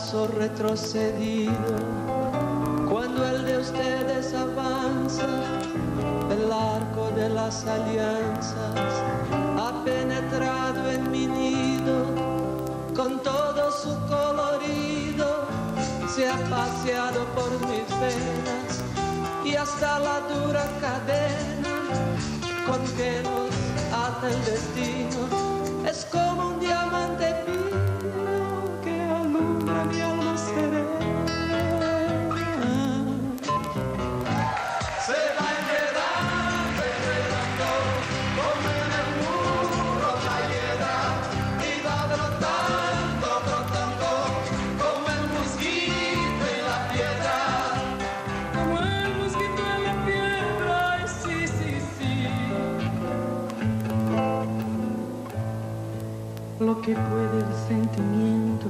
Paso retrocedido cuando el de ustedes avanza el arco de las alianzas ha penetrado en mi nido con todo su colorido se ha paseado por mis venas y hasta la dura cadena con que nos ata el destino Que puede el sentimiento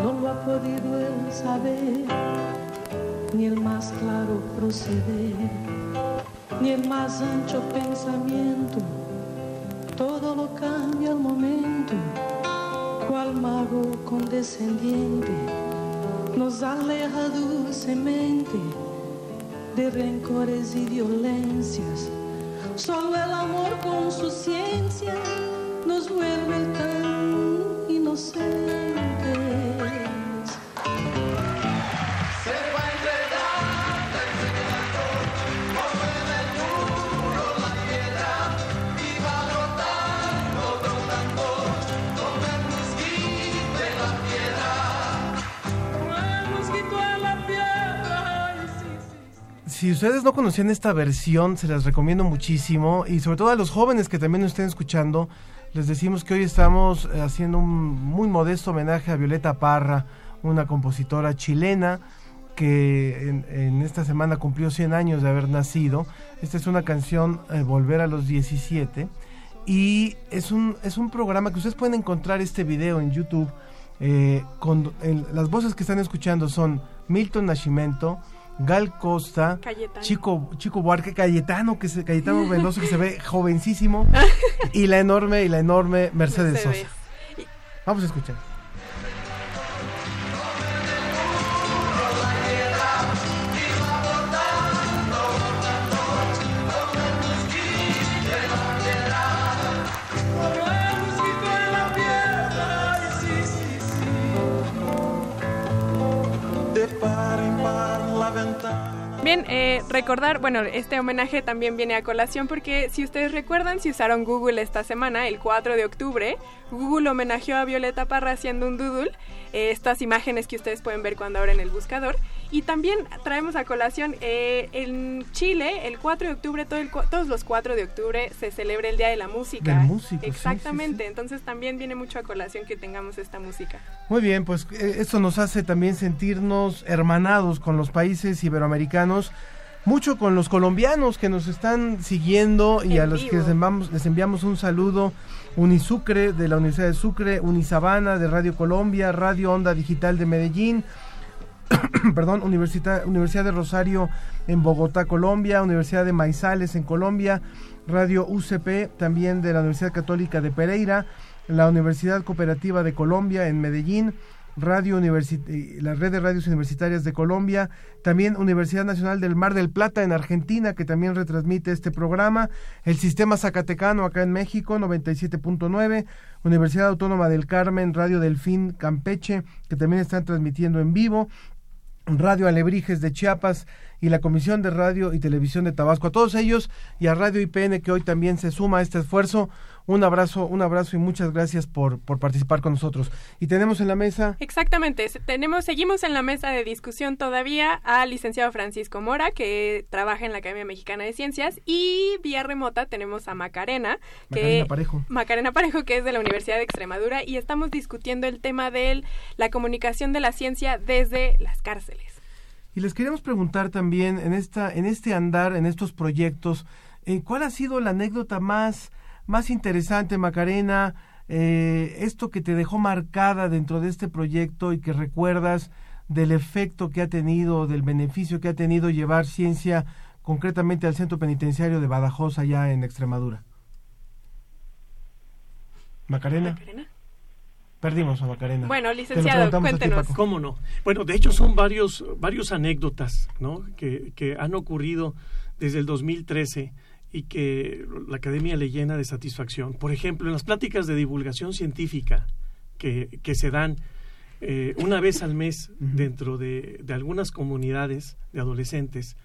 no lo ha podido él saber, ni el más claro proceder, ni el más ancho pensamiento. Todo lo cambia al momento, cual mago condescendiente nos aleja dulcemente de rencores y violencias. Solo el amor con su ciencia nos vuelve tan inocentes. Se va enredando, enredando, como en el muro la hiedra, y va brotando, brotando, como el mosquito y la piedra. Como el mosquito en la piedra, ay, sí, sí. Si ustedes no conocían esta versión, se las recomiendo muchísimo y sobre todo a los jóvenes que también nos estén escuchando, les decimos que hoy estamos eh, haciendo un muy modesto homenaje a Violeta Parra, una compositora chilena que en, esta semana cumplió 100 años de haber nacido. Esta es una canción, eh, Volver a los 17. Y es un, es un programa que ustedes pueden encontrar este video en YouTube. eh, las voces que están escuchando son Milton Nascimento, Gal Costa, Cayetano. Chico, Chico Buarque, Cayetano, que se, Cayetano Veloso, que se ve jovencísimo, y la enorme, y la enorme Mercedes, Mercedes. Sosa. Vamos a escuchar. Bien, eh, recordar, bueno, este homenaje también viene a colación porque si ustedes recuerdan, si usaron Google esta semana, el 4 de octubre, Google homenajeó a Violeta Parra haciendo un doodle, eh, estas imágenes que ustedes pueden ver cuando abren el buscador. Y también traemos a colación, eh, en Chile, el 4 de octubre, todo el todos los 4 de octubre se celebra el Día de la Música. Del músico, sí, sí, Exactamente, entonces también viene mucho a colación que tengamos esta música. Muy bien, pues eh, esto nos hace también sentirnos hermanados con los países iberoamericanos, mucho con los colombianos que nos están siguiendo y En a los que les enviamos, les enviamos un saludo. Unisucre de la Universidad de Sucre, Unisabana de Radio Colombia, Radio Onda Digital de Medellín, perdón, Universidad, Universidad de Rosario en Bogotá, Colombia, Universidad de Maizales en Colombia, Radio UCP también de la Universidad Católica de Pereira, la Universidad Cooperativa de Colombia en Medellín, Radio Universi- eh, la Red de Radios Universitarias de Colombia, también Universidad Nacional del Mar del Plata en Argentina, que también retransmite este programa, el Sistema Zacatecano acá en México, 97.9, Universidad Autónoma del Carmen, Radio Delfín Campeche, que también están transmitiendo en vivo, Radio Alebrijes de Chiapas y la Comisión de Radio y Televisión de Tabasco. A todos ellos y a Radio IPN que hoy también se suma a este esfuerzo. Un abrazo, un abrazo y muchas gracias por, por participar con nosotros. Y tenemos en la mesa Exactamente, tenemos, seguimos en la mesa de discusión todavía al licenciado Francisco Mora, que trabaja en la Academia Mexicana de Ciencias, y vía remota tenemos a Macarena, que Macarena Parejo. Macarena Parejo, que es de la Universidad de Extremadura, y estamos discutiendo el tema de la comunicación de la ciencia desde las cárceles. Y les queríamos preguntar también en esta, en este andar, en estos proyectos, eh, ¿cuál ha sido la anécdota más, más interesante, Macarena? Eh, esto que te dejó marcada dentro de este proyecto y que recuerdas del efecto que ha tenido, del beneficio que ha tenido llevar ciencia concretamente al centro penitenciario de Badajoz allá en Extremadura. Macarena. Perdimos a Macarena. Bueno, licenciado, ti, cuéntenos. ¿Cómo no? Bueno, de hecho son varios, varios anécdotas ¿no? que, que han ocurrido desde el 2013 y que la academia le llena de satisfacción. Por ejemplo, en las pláticas de divulgación científica que, que se dan eh, una vez al mes dentro de, de algunas comunidades de adolescentes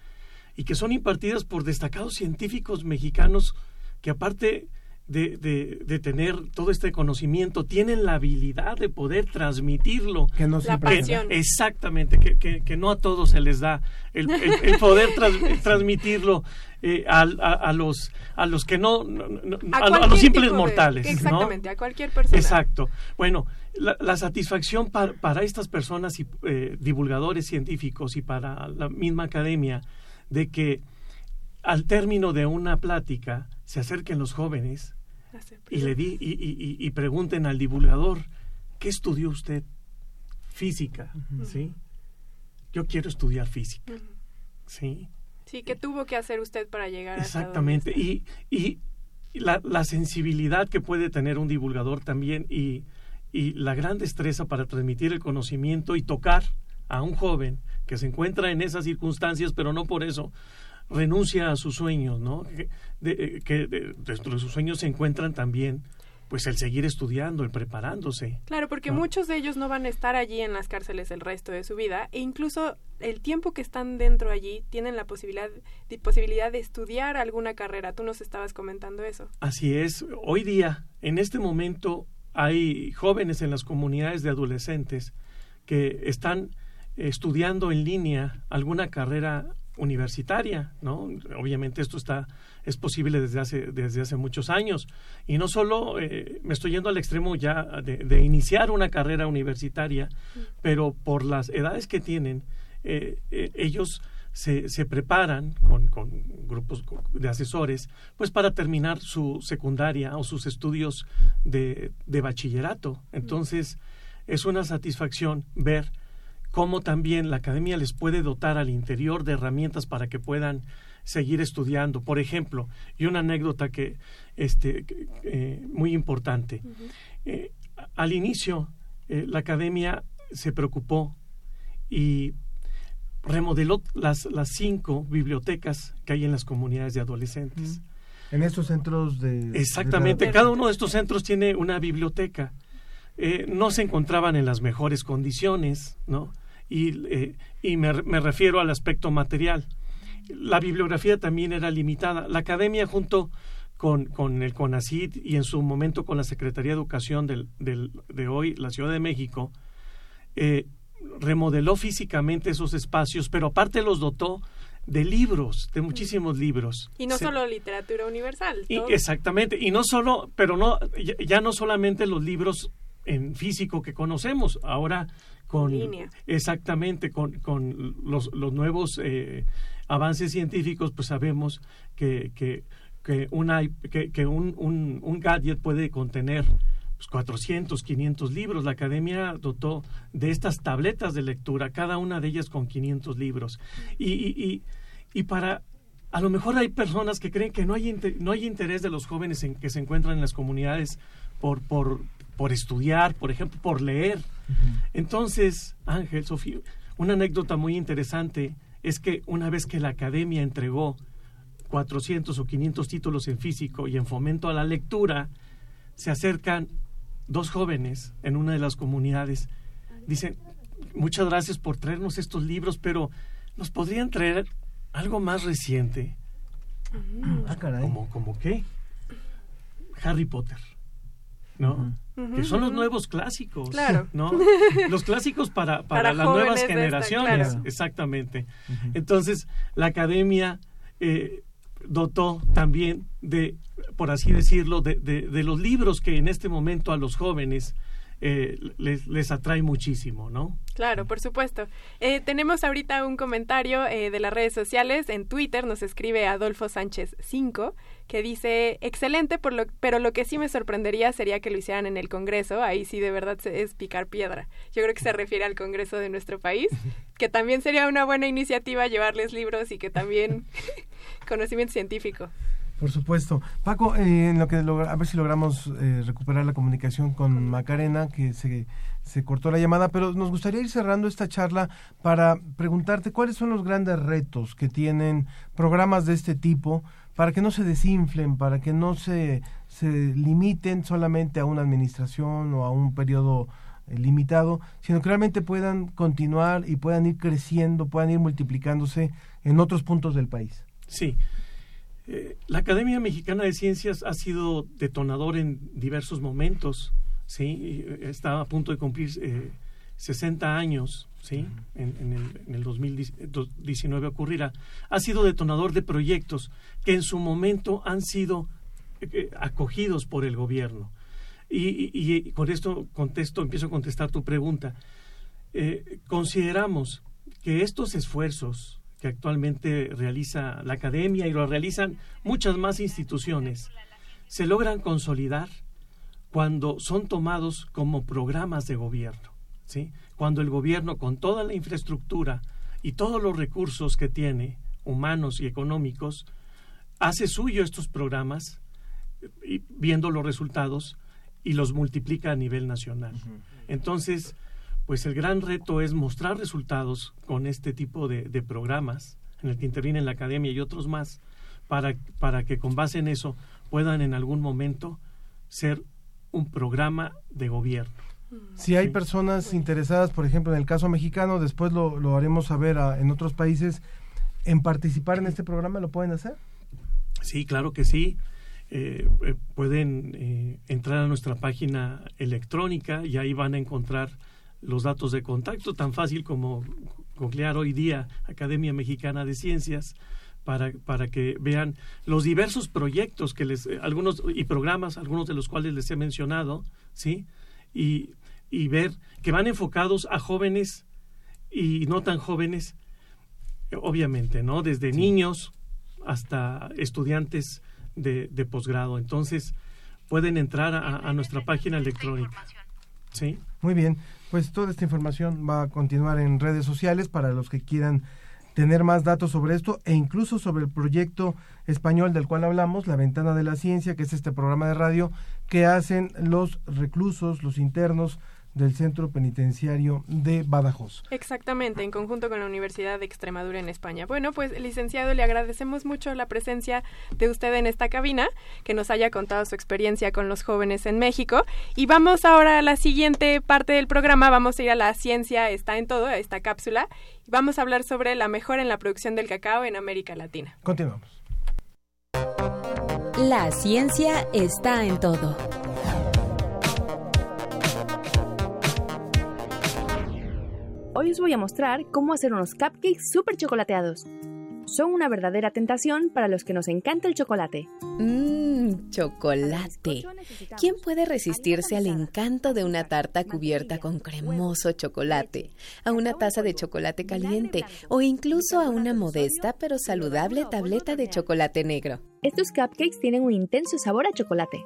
y que son impartidas por destacados científicos mexicanos que aparte de, de- de tener todo este conocimiento, tienen la habilidad de poder transmitirlo. Que no La pasión. Exactamente, que, que- que no a todos se les da el, el- el poder tras- transmitirlo eh, al- a, a los a los que no, no- no- a, a los simples de- mortales. ¿no? Exactamente, a cualquier persona. Exacto. Bueno, la, la satisfacción para, para estas personas y eh, divulgadores científicos y para la misma academia de que al término de una plática se acerquen los jóvenes y le di, y, y- y- pregunten al divulgador ¿qué estudió usted? Física, ¿sí? Yo quiero estudiar física. ¿sí? Sí, ¿qué tuvo que hacer usted para llegar Exactamente. Y, y la, la sensibilidad que puede tener un divulgador también y, y la gran destreza para transmitir el conocimiento y tocar a un joven que se encuentra en esas circunstancias, pero no por eso renuncia a sus sueños, ¿no? Que, de- eh, que de- dentro de sus sueños se encuentran también pues el seguir estudiando, el preparándose. Claro, porque ¿no? muchos de ellos no van a estar allí en las cárceles el resto de su vida e incluso el tiempo que están dentro allí tienen la posibilidad de, posibilidad de estudiar alguna carrera. Tú nos estabas comentando eso. Así es. Hoy día, en este momento, hay jóvenes en las comunidades de adolescentes que están estudiando en línea alguna carrera universitaria, ¿no? Obviamente esto está es posible desde hace desde hace muchos años y no solo eh, me estoy yendo al extremo ya de, iniciar una carrera universitaria, pero por las edades que tienen eh, eh, ellos se, preparan con, con grupos de asesores, pues para terminar su secundaria o sus estudios de, de bachillerato. Entonces, es una satisfacción ver cómo también la academia les puede dotar al interior de herramientas para que puedan seguir estudiando. Por ejemplo, y una anécdota que este eh, muy importante. Eh, al inicio, eh, la academia se preocupó y remodeló las, las cinco bibliotecas que hay en las comunidades de adolescentes. En estos centros de... Exactamente, de- cada uno de estos centros tiene una biblioteca. Eh, no se encontraban en las mejores condiciones, ¿no? Y, eh, y me, me refiero al aspecto material. La bibliografía también era limitada. La academia, junto con, con el CONACID y en su momento con la Secretaría de Educación del, del- de hoy, la Ciudad de México, eh, remodeló físicamente esos espacios, pero aparte los dotó de libros, de muchísimos libros. Y no Se- solo literatura universal. y- exactamente, y no solo, pero no, ya, ya no solamente los libros en físico que conocemos, ahora con Línea. exactamente con, con los, los nuevos eh, avances científicos, pues sabemos que, que, que, una, que, que un, un, un gadget puede contener pues, 400, 500 libros. La academia dotó de estas tabletas de lectura, cada una de ellas con 500 libros. Y, y, y, y para a lo mejor hay personas que creen que no hay, inte- no hay interés de los jóvenes en, que se encuentran en las comunidades por, por, por estudiar, por ejemplo, por leer. Entonces, Ángel, Sofía, una anécdota muy interesante es que una vez que la academia entregó 400 o 500 títulos en físico y en fomento a la lectura, se acercan dos jóvenes en una de las comunidades. Dicen, muchas gracias por traernos estos libros, pero ¿nos podrían traer algo más reciente? Ah, caray. ¿Como, como qué? Harry Potter. ¿No? Que son los nuevos clásicos. Claro. ¿No? Los clásicos para, para, Para las nuevas esta, generaciones. claro. Exactamente. Entonces, la academia eh, dotó también de, por así decirlo, de, de- de los libros que en este momento a los jóvenes eh, les, les atrae muchísimo, ¿no? Claro, por supuesto. Eh, tenemos ahorita un comentario eh, de las redes sociales. En Twitter nos escribe Adolfo Sánchez 5, que dice, excelente, por lo, pero lo que sí me sorprendería sería que lo hicieran en el Congreso. Ahí sí de verdad se- es picar piedra. Yo creo que se refiere al Congreso de nuestro país, que también sería una buena iniciativa llevarles libros y que también conocimiento científico. Por supuesto. Paco, eh, en lo que a ver si logramos eh, recuperar la comunicación con Macarena, que se, se cortó la llamada, pero nos gustaría ir cerrando esta charla para preguntarte cuáles son los grandes retos que tienen programas de este tipo para que no se desinflen, para que no se, se limiten solamente a una administración o a un periodo eh, limitado, sino que realmente puedan continuar y puedan ir creciendo, puedan ir multiplicándose en otros puntos del país. Sí. Eh, la Academia Mexicana de Ciencias ha sido detonador en diversos momentos, ¿sí? Eh, Está a punto de cumplir eh, 60 años, ¿sí? En, en el, en el 2019 ocurrirá. Ha sido detonador de proyectos que en su momento han sido eh, acogidos por el gobierno. Y, y- y con esto contesto, empiezo a contestar tu pregunta. Eh, consideramos que estos esfuerzos que actualmente realiza la academia y lo realizan muchas más instituciones, se logran consolidar cuando son tomados como programas de gobierno, ¿sí? Cuando el gobierno con toda la infraestructura y todos los recursos que tiene, humanos y económicos, hace suyo estos programas y viendo los resultados y los multiplica a nivel nacional. Entonces, pues el gran reto es mostrar resultados con este tipo de, de programas en el que interviene la academia y otros más, para, para que con base en eso puedan en algún momento ser un programa de gobierno. Si hay personas interesadas, por ejemplo, en el caso mexicano, después lo, lo haremos saber a- en otros países, en participar en este programa, ¿lo pueden hacer? Sí, claro que sí. Eh, eh, pueden eh, entrar a nuestra página electrónica y ahí van a encontrar los datos de contacto, tan fácil como googlear hoy día Academia Mexicana de Ciencias para, para que vean los diversos proyectos que les, eh, algunos y programas, algunos de los cuales les he mencionado, ¿sí? Y, y ver que van enfocados a jóvenes y no tan jóvenes, obviamente, ¿no? Desde niños hasta estudiantes de, de posgrado. Entonces, pueden entrar a, a nuestra página electrónica. ¿Sí? Muy bien, pues toda esta información va a continuar en redes sociales para los que quieran tener más datos sobre esto e incluso sobre el proyecto español del cual hablamos, La Ventana de la Ciencia, que es este programa de radio que hacen los reclusos, los internos del Centro Penitenciario de Badajoz. Exactamente, en conjunto con la Universidad de Extremadura en España. Bueno, pues licenciado, le agradecemos mucho la presencia de usted en esta cabina, que nos haya contado su experiencia con los jóvenes en México. Y vamos ahora a la siguiente parte del programa, vamos a ir a la ciencia está en todo, a esta cápsula, y vamos a hablar sobre la mejora en la producción del cacao en América Latina. Continuamos. La ciencia está en todo. Hoy os voy a mostrar cómo hacer unos cupcakes súper chocolateados. Son una verdadera tentación para los que nos encanta el chocolate. Mmm, chocolate. ¿Quién puede resistirse al encanto de una tarta cubierta con cremoso chocolate, a una taza de chocolate caliente o incluso a una modesta pero saludable tableta de chocolate negro? Estos cupcakes tienen un intenso sabor a chocolate.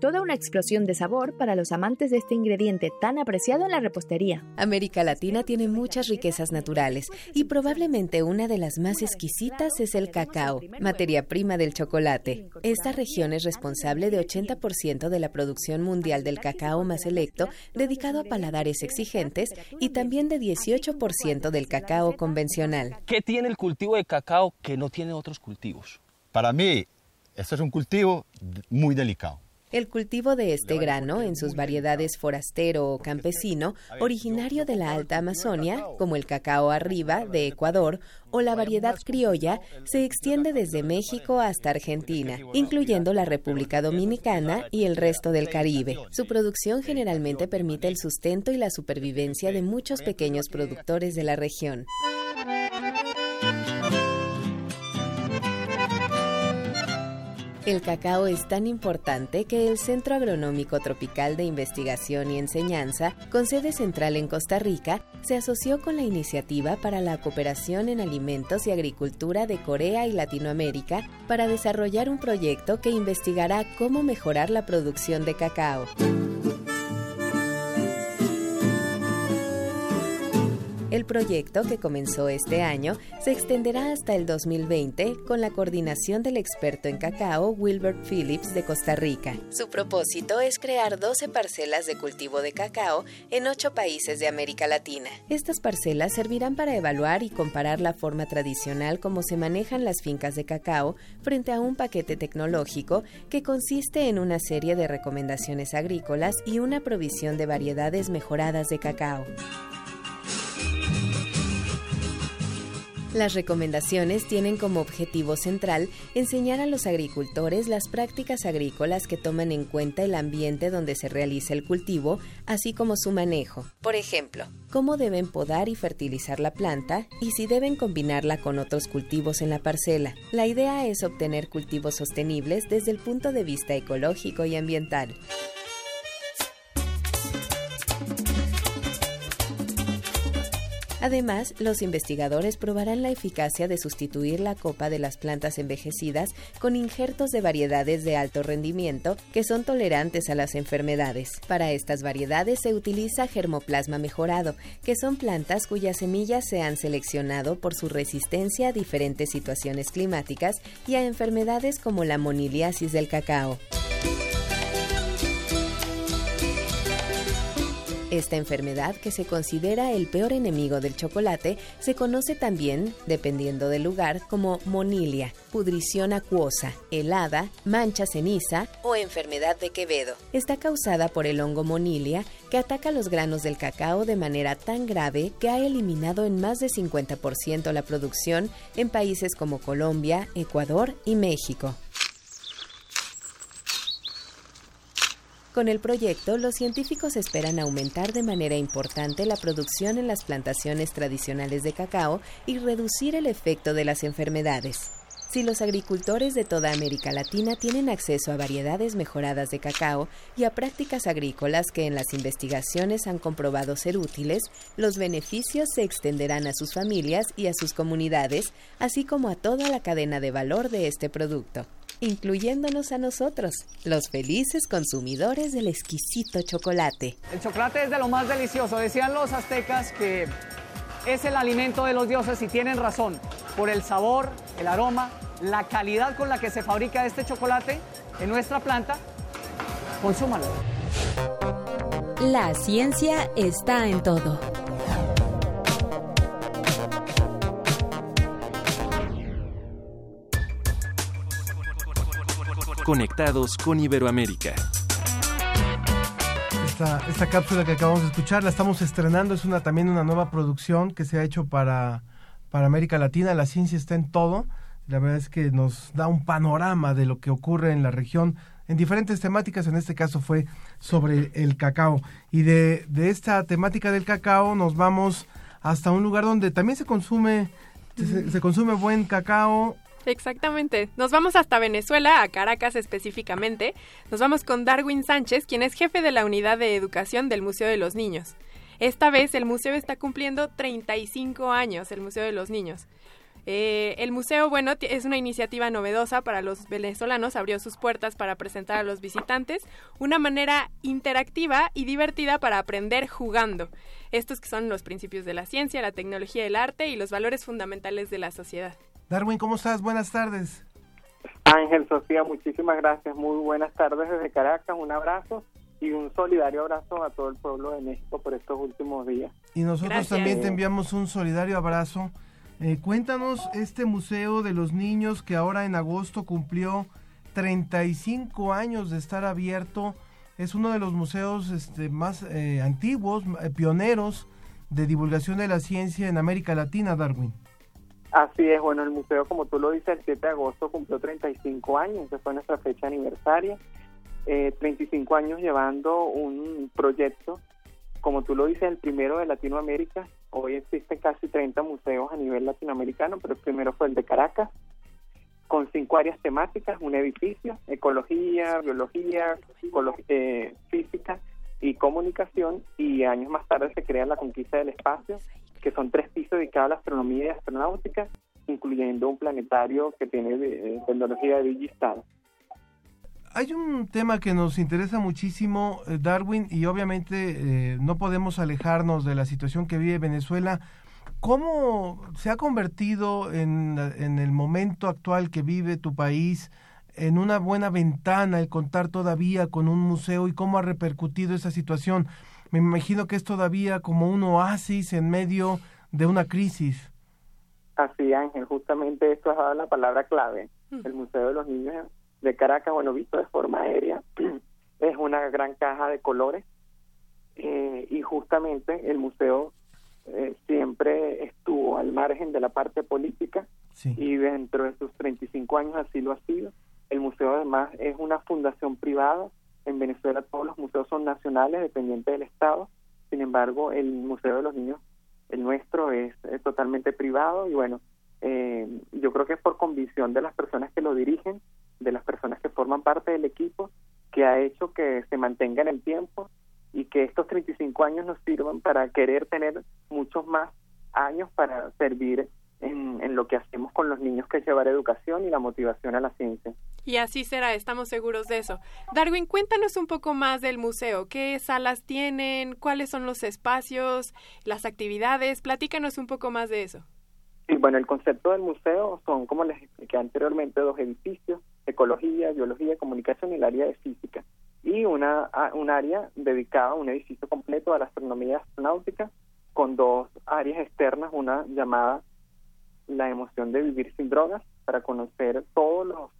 Toda una explosión de sabor para los amantes de este ingrediente tan apreciado en la repostería. América Latina tiene muchas riquezas naturales y probablemente una de las más exquisitas es el cacao, materia prima del chocolate. Esta región es responsable de 80% de la producción mundial del cacao más selecto, dedicado a paladares exigentes, y también de 18% del cacao convencional. ¿Qué tiene el cultivo de cacao que no tiene otros cultivos? Para mí, este es un cultivo muy delicado. El cultivo de este grano, en sus variedades forastero o campesino, originario de la Alta Amazonia, como el cacao arriba de Ecuador, o la variedad criolla, se extiende desde México hasta Argentina, incluyendo la República Dominicana y el resto del Caribe. Su producción generalmente permite el sustento y la supervivencia de muchos pequeños productores de la región. El cacao es tan importante que el Centro Agronómico Tropical de Investigación y Enseñanza, con sede central en Costa Rica, se asoció con la Iniciativa para la Cooperación en Alimentos y Agricultura de Corea y Latinoamérica para desarrollar un proyecto que investigará cómo mejorar la producción de cacao. El proyecto, que comenzó este año, se extenderá hasta el 2020 con la coordinación del experto en cacao Wilbert Phillips de Costa Rica. Su propósito es crear 12 parcelas de cultivo de cacao en 8 países de América Latina. Estas parcelas servirán para evaluar y comparar la forma tradicional como se manejan las fincas de cacao frente a un paquete tecnológico que consiste en una serie de recomendaciones agrícolas y una provisión de variedades mejoradas de cacao. Las recomendaciones tienen como objetivo central enseñar a los agricultores las prácticas agrícolas que toman en cuenta el ambiente donde se realiza el cultivo, así como su manejo. Por ejemplo, cómo deben podar y fertilizar la planta y si deben combinarla con otros cultivos en la parcela. La idea es obtener cultivos sostenibles desde el punto de vista ecológico y ambiental. Además, los investigadores probarán la eficacia de sustituir la copa de las plantas envejecidas con injertos de variedades de alto rendimiento que son tolerantes a las enfermedades. Para estas variedades se utiliza germoplasma mejorado, que son plantas cuyas semillas se han seleccionado por su resistencia a diferentes situaciones climáticas y a enfermedades como la moniliasis del cacao. Esta enfermedad, que se considera el peor enemigo del chocolate, se conoce también, dependiendo del lugar, como monilia, pudrición acuosa, helada, mancha ceniza o enfermedad de Quevedo. Está causada por el hongo monilia, que ataca los granos del cacao de manera tan grave que ha eliminado en más de 50% la producción en países como Colombia, Ecuador y México. Con el proyecto, los científicos esperan aumentar de manera importante la producción en las plantaciones tradicionales de cacao y reducir el efecto de las enfermedades. Si los agricultores de toda América Latina tienen acceso a variedades mejoradas de cacao y a prácticas agrícolas que en las investigaciones han comprobado ser útiles, los beneficios se extenderán a sus familias y a sus comunidades, así como a toda la cadena de valor de este producto, incluyéndonos a nosotros, los felices consumidores del exquisito chocolate. El chocolate es de lo más delicioso. Decían los aztecas que es el alimento de los dioses y tienen razón. Por el sabor, el aroma, la calidad con la que se fabrica este chocolate en nuestra planta, consúmalo. La ciencia está en todo. Conectados con Iberoamérica. Esta, cápsula que acabamos de escuchar la estamos estrenando, es también una nueva producción que se ha hecho para, para América Latina, la ciencia está en todo, la verdad es que nos da un panorama de lo que ocurre en la región en diferentes temáticas, en este caso fue sobre el cacao. Y de, de esta temática del cacao nos vamos hasta un lugar donde también se consume, se consume buen cacao, Exactamente. Nos vamos hasta Venezuela, a Caracas específicamente. Nos vamos con Darwin Sánchez, quien es jefe de la unidad de educación del Museo de los Niños. Esta vez el museo está cumpliendo 35 años, el Museo de los Niños. Eh, el museo, bueno, es una iniciativa novedosa para los venezolanos, abrió sus puertas para presentar a los visitantes una manera interactiva y divertida para aprender jugando. Estos que son los principios de la ciencia, la tecnología, el arte y los valores fundamentales de la sociedad. Darwin, ¿cómo estás? Buenas tardes. Ángel, Sofía, muchísimas gracias. Muy buenas tardes desde Caracas. Un abrazo y un solidario abrazo a todo el pueblo de México por estos últimos días. Y nosotros Gracias. también te enviamos un solidario abrazo. Eh, cuéntanos este Museo de los Niños que ahora en agosto cumplió 35 años de estar abierto. Es uno de los museos este, más eh, antiguos, eh, pioneros de divulgación de la ciencia en América Latina, Darwin. Así es, bueno, el museo, como tú lo dices, el 7 de agosto cumplió 35 años, esa fue nuestra fecha aniversaria. Eh, 35 años llevando un proyecto, como tú lo dices, el primero de Latinoamérica. Hoy existen casi 30 museos a nivel latinoamericano, pero el primero fue el de Caracas, con cinco áreas temáticas, un edificio, ecología, biología, eh, física y comunicación, y años más tarde se crea la conquista del espacio, que son tres pisos dedicados a la astronomía y astronáutica, incluyendo un planetario que tiene eh, tecnología de Digistar. Hay un tema que nos interesa muchísimo, eh, Darwin, y obviamente eh, no podemos alejarnos de la situación que vive Venezuela. ¿Cómo se ha convertido en, en el momento actual que vive tu país en una buena ventana el contar todavía con un museo y cómo ha repercutido esa situación? Me imagino que es todavía como un oasis en medio de una crisis. Así, Ángel, justamente esto ha dado la palabra clave. El Museo de los Niños de Caracas, bueno, visto de forma aérea, es una gran caja de colores eh, y justamente el museo eh, siempre estuvo al margen de la parte política y dentro de sus 35 años así lo ha sido. El museo además es una fundación privada. En Venezuela todos los museos son nacionales, dependientes del Estado. Sin embargo, el Museo de los Niños, el nuestro, es, totalmente privado y bueno, eh, yo creo que es por convicción de las personas que lo dirigen, de las personas que forman parte del equipo, que ha hecho que se mantenga en el tiempo y que estos 35 años nos sirvan para querer tener muchos más años para servir en, en lo que hacemos con los niños, que es llevar educación y la motivación a la ciencia. Y así será, estamos seguros de eso. Darwin, cuéntanos un poco más del museo. ¿Qué salas tienen? ¿Cuáles son los espacios? ¿Las actividades? Platícanos un poco más de eso. Y bueno, el concepto del museo son, como les expliqué anteriormente, dos edificios, ecología, biología, comunicación y el área de física. Y una, un área dedicada, un edificio completo a la astronomía astronáutica, con dos áreas externas, una llamada la emoción de vivir sin drogas, para conocer todos los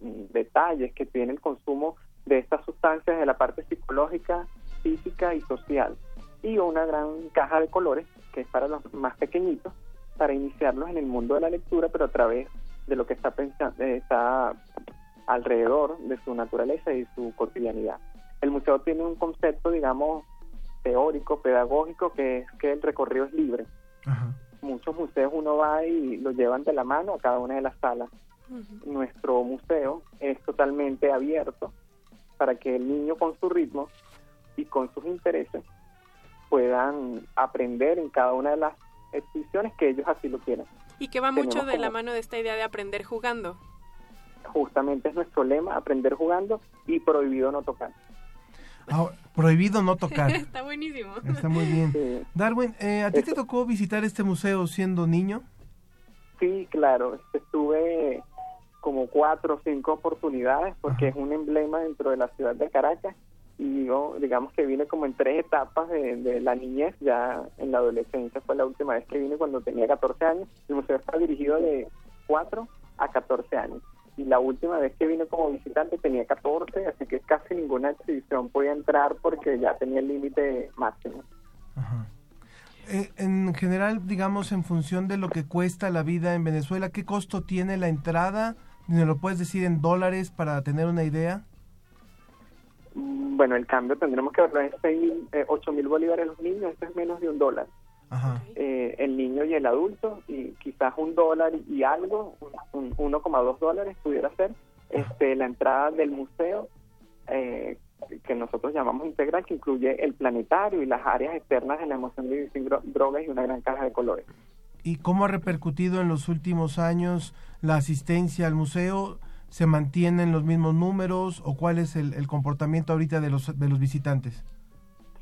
mm, detalles que tiene el consumo de estas sustancias de la parte psicológica, física y social. Y una gran caja de colores, que es para los más pequeñitos, para iniciarlos en el mundo de la lectura, pero a través de lo que está pensando, está alrededor de su naturaleza y su cotidianidad. El museo tiene un concepto, digamos, teórico, pedagógico, que es que el recorrido es libre. Muchos museos uno va y lo llevan de la mano a cada una de las salas. nuestro museo es totalmente abierto para que el niño con su ritmo y con sus intereses puedan aprender en cada una de las exhibiciones que ellos así lo quieran. Y que va mucho de la mano de esta idea de aprender jugando. Justamente es nuestro lema, aprender jugando y prohibido no tocar. Ah, prohibido no tocar. Está buenísimo. Está muy bien. Darwin, eh, ¿a ti te tocó visitar este museo siendo niño? Sí, claro, estuve como cuatro o cinco oportunidades porque es un emblema dentro de la ciudad de Caracas y yo digamos que vine como en tres etapas de, de la niñez, ya en la adolescencia fue la última vez que vine cuando tenía 14 años, el museo está dirigido de 4 a 14 años y la última vez que vine como visitante tenía 14, así que casi ninguna exhibición podía entrar porque ya tenía el límite máximo. Eh, en general, digamos, en función de lo que cuesta la vida en Venezuela, ¿qué costo tiene la entrada? ¿Me lo puedes decir en dólares para tener una idea? Mm, Bueno, el cambio tendremos que verlo en 6, eh, 8 mil bolívares los niños, esto es menos de un dólar. Eh, el niño y el adulto, y quizás un dólar y algo, un, un 1,2 dólares pudiera ser, este, la entrada del museo, eh, que nosotros llamamos integral, que incluye el planetario y las áreas externas de la emoción de sin dro- drogas y una gran caja de colores. ¿Y cómo ha repercutido en los últimos años la asistencia al museo? ¿Se mantienen los mismos números o cuál es el, el comportamiento ahorita de los, de los visitantes?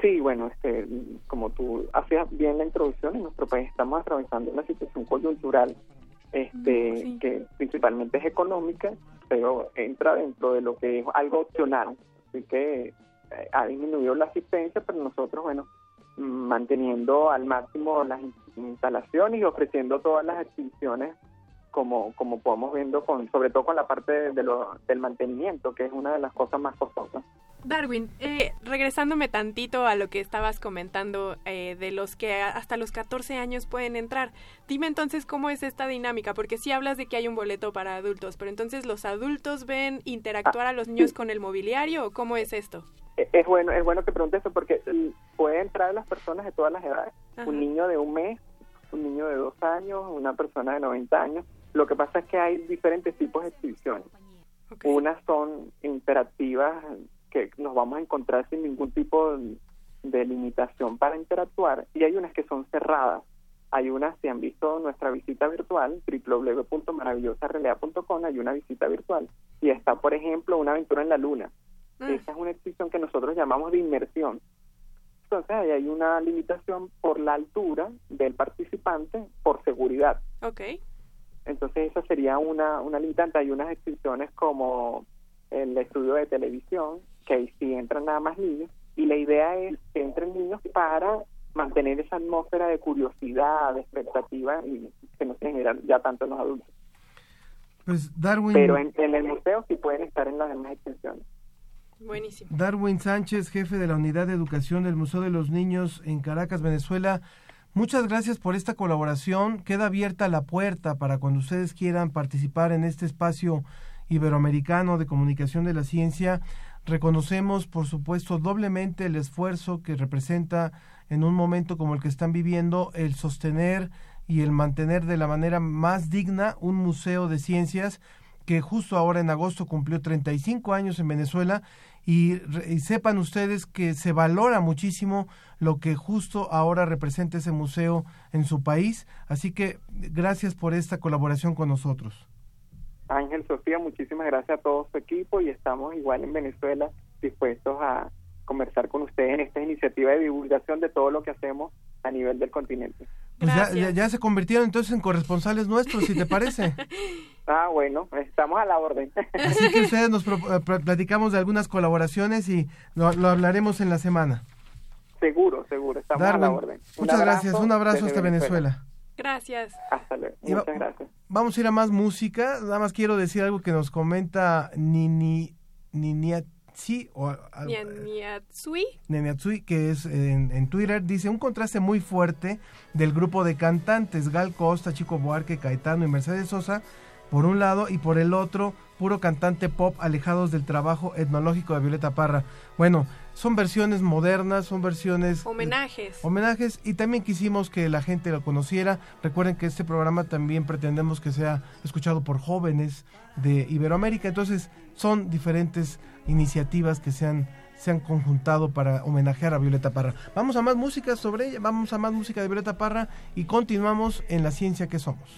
Sí, bueno, este, como tú hacías bien la introducción, en nuestro país estamos atravesando una situación coyuntural este, que principalmente es económica, pero entra dentro de lo que es algo opcional. Así que eh, ha disminuido la asistencia, pero nosotros, bueno, mm, manteniendo al máximo las in- instalaciones y ofreciendo todas las exhibiciones como, como podemos viendo, con, sobre todo con la parte de, lo- del mantenimiento, que es una de las cosas más costosas. Darwin, eh, regresándome tantito a lo que estabas comentando eh, de los que hasta los 14 años pueden entrar, dime entonces cómo es esta dinámica, porque sí hablas de que hay un boleto para adultos, pero entonces los adultos ven interactuar a los niños con el mobiliario o cómo es esto? Eh, Es bueno, es bueno que preguntes eso porque mm, puede entrar las personas de todas las edades. Ajá. Un niño de un mes, un niño de dos años, una persona de 90 años. Lo que pasa es que hay diferentes tipos de exhibiciones. Unas son interactivas que nos vamos a encontrar sin ningún tipo de limitación para interactuar y hay unas que son cerradas. Hay unas, si han visto nuestra visita virtual, www.maravillosarrealidad.com, hay una visita virtual y está, por ejemplo, una aventura en la luna. Esa es una exhibición que nosotros llamamos de inmersión. Entonces, ahí hay una limitación por la altura del participante por seguridad. Ok. Entonces, esa sería una, una limitante. Hay unas exhibiciones como el estudio de televisión, que ahí sí entran nada más niños, y la idea es que entren niños para mantener esa atmósfera de curiosidad, de expectativa, y que no se genera ya tanto en los adultos. Pues Darwin, Pero en, en el museo sí pueden estar en las demás exhibiciones. Buenísimo. Darwin Sánchez, jefe de la Unidad de Educación del Museo de los Niños en Caracas, Venezuela. Muchas gracias por esta colaboración. Queda abierta la puerta para cuando ustedes quieran participar en este espacio iberoamericano de comunicación de la ciencia. Reconocemos, por supuesto, doblemente el esfuerzo que representa en un momento como el que están viviendo el sostener y el mantener de la manera más digna un museo de ciencias que justo ahora en agosto cumplió 35 años en Venezuela y, re- y sepan ustedes que se valora muchísimo lo que justo ahora representa ese museo en su país. Así que gracias por esta colaboración con nosotros. Ángel, Sofía, muchísimas gracias a todo su equipo y estamos igual en Venezuela dispuestos a conversar con ustedes en esta iniciativa de divulgación de todo lo que hacemos a nivel del continente. Pues ya, ya, ya se convirtieron entonces en corresponsales nuestros, si te parece. Ah, bueno, estamos a la orden. Así que ustedes nos pro- eh, pl- platicamos de algunas colaboraciones y lo, lo hablaremos en la semana. seguro, seguro, estamos a la orden. Un muchas gracias. Un abrazo hasta Venezuela. Gracias. Hasta luego. Va- Muchas gracias. Vamos a ir a más música. Nada más quiero decir algo que nos comenta Nini Niniatsi o Nianiatsui. Neniatsui, que es en, en Twitter, dice un contraste muy fuerte del grupo de cantantes Gal Costa, Chico Buarque, Caetano y Mercedes Sosa, por un lado, y por el otro, puro cantante pop alejados del trabajo etnológico de Violeta Parra. Bueno, son versiones modernas, son versiones... Homenajes. Homenajes y también quisimos que la gente lo conociera. Recuerden que este programa también pretendemos que sea escuchado por jóvenes de Iberoamérica. Entonces son diferentes iniciativas que se han, se han conjuntado para homenajear a Violeta Parra. Vamos a más música sobre ella, vamos a más música de Violeta Parra y continuamos en la ciencia que somos.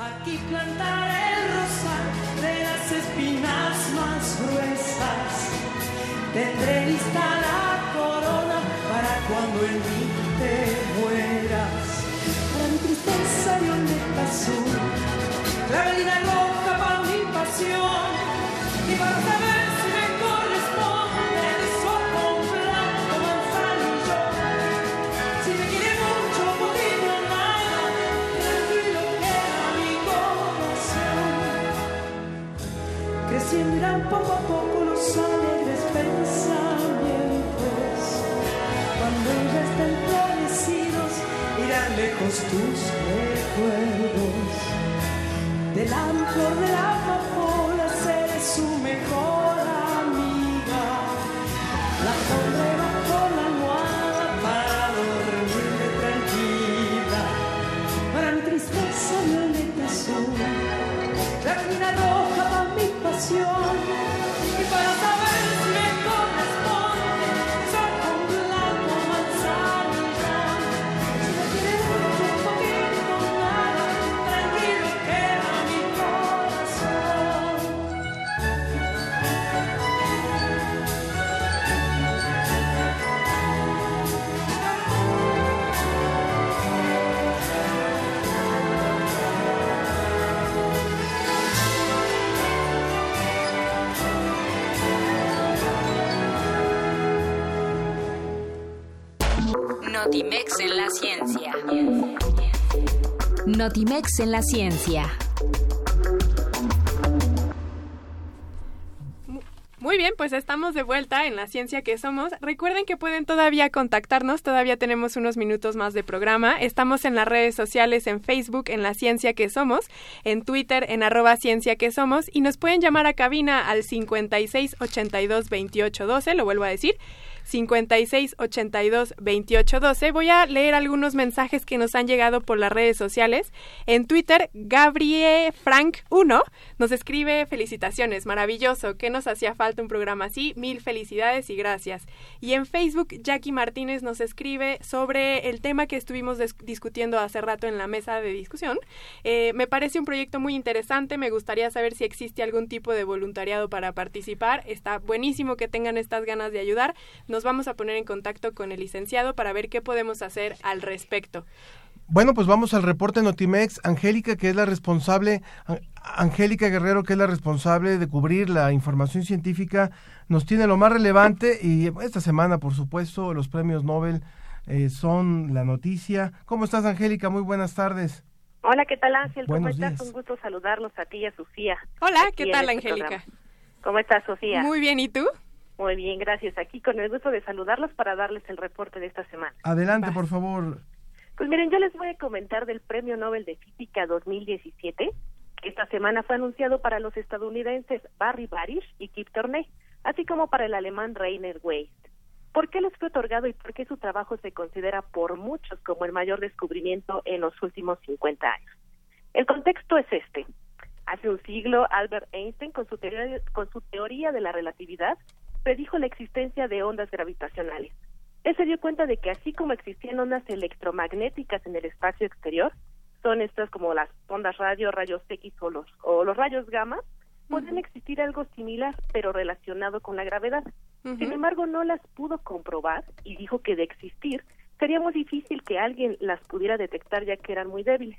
Aquí plantaré el rosal de las espinas más gruesas. Tendré lista la corona para cuando en mí te mueras. Para mi tristeza violeta azul, la gallina loca para mi pasión. Y para saber irán poco a poco los alegres pensamientos. Cuando ya estén florecidos, irán lejos tus recuerdos. Del flor de la Notimex en la ciencia. Muy bien, pues estamos de vuelta en la ciencia que somos. Recuerden que pueden todavía contactarnos, todavía tenemos unos minutos más de programa. Estamos en las redes sociales, en Facebook, en la ciencia que somos, en Twitter, en arroba ciencia que somos, y nos pueden llamar a cabina al 56 82 28 12, lo vuelvo a decir. 56 82 28 12. Voy a leer algunos mensajes que nos han llegado por las redes sociales. En Twitter, Gabriel Frank 1 nos escribe felicitaciones, maravilloso, que nos hacía falta un programa así, mil felicidades y gracias. Y en Facebook, Jackie Martínez nos escribe sobre el tema que estuvimos discutiendo hace rato en la mesa de discusión. Eh, me parece un proyecto muy interesante, me gustaría saber si existe algún tipo de voluntariado para participar. Está buenísimo que tengan estas ganas de ayudar. Vamos a poner en contacto con el licenciado para ver qué podemos hacer al respecto. Bueno, pues vamos al reporte Notimex. Angélica, que es la responsable, An- Angélica Guerrero, que es la responsable de cubrir la información científica, nos tiene lo más relevante y esta semana, por supuesto, los premios Nobel eh, son la noticia. ¿Cómo estás, Angélica? Muy buenas tardes. Hola, ¿qué tal Ángel? ¿Cómo Buenos estás? días. Un gusto saludarlos a ti y a Sofía. Hola, ¿qué tal, este Angélica? programa. ¿Cómo estás, Sofía? Muy bien, ¿y tú? Muy bien, gracias. Aquí con el gusto de saludarlos para darles el reporte de esta semana. Adelante, por favor. Pues miren, yo les voy a comentar del Premio Nobel de Física 2017, que esta semana fue anunciado para los estadounidenses Barry Barish y Kip Thorne, así como para el alemán Rainer Weiss. ¿Por qué les fue otorgado y por qué su trabajo se considera por muchos como el mayor descubrimiento en los últimos 50 años? El contexto es este. Hace un siglo, Albert Einstein, con su teoría, con su teoría de la relatividad, predijo la existencia de ondas gravitacionales. Él se dio cuenta de que así como existían ondas electromagnéticas en el espacio exterior, son estas como las ondas radio, rayos X o los, o los rayos gamma, pueden existir algo similar, pero relacionado con la gravedad. Sin embargo, no las pudo comprobar y dijo que de existir sería muy difícil que alguien las pudiera detectar ya que eran muy débiles.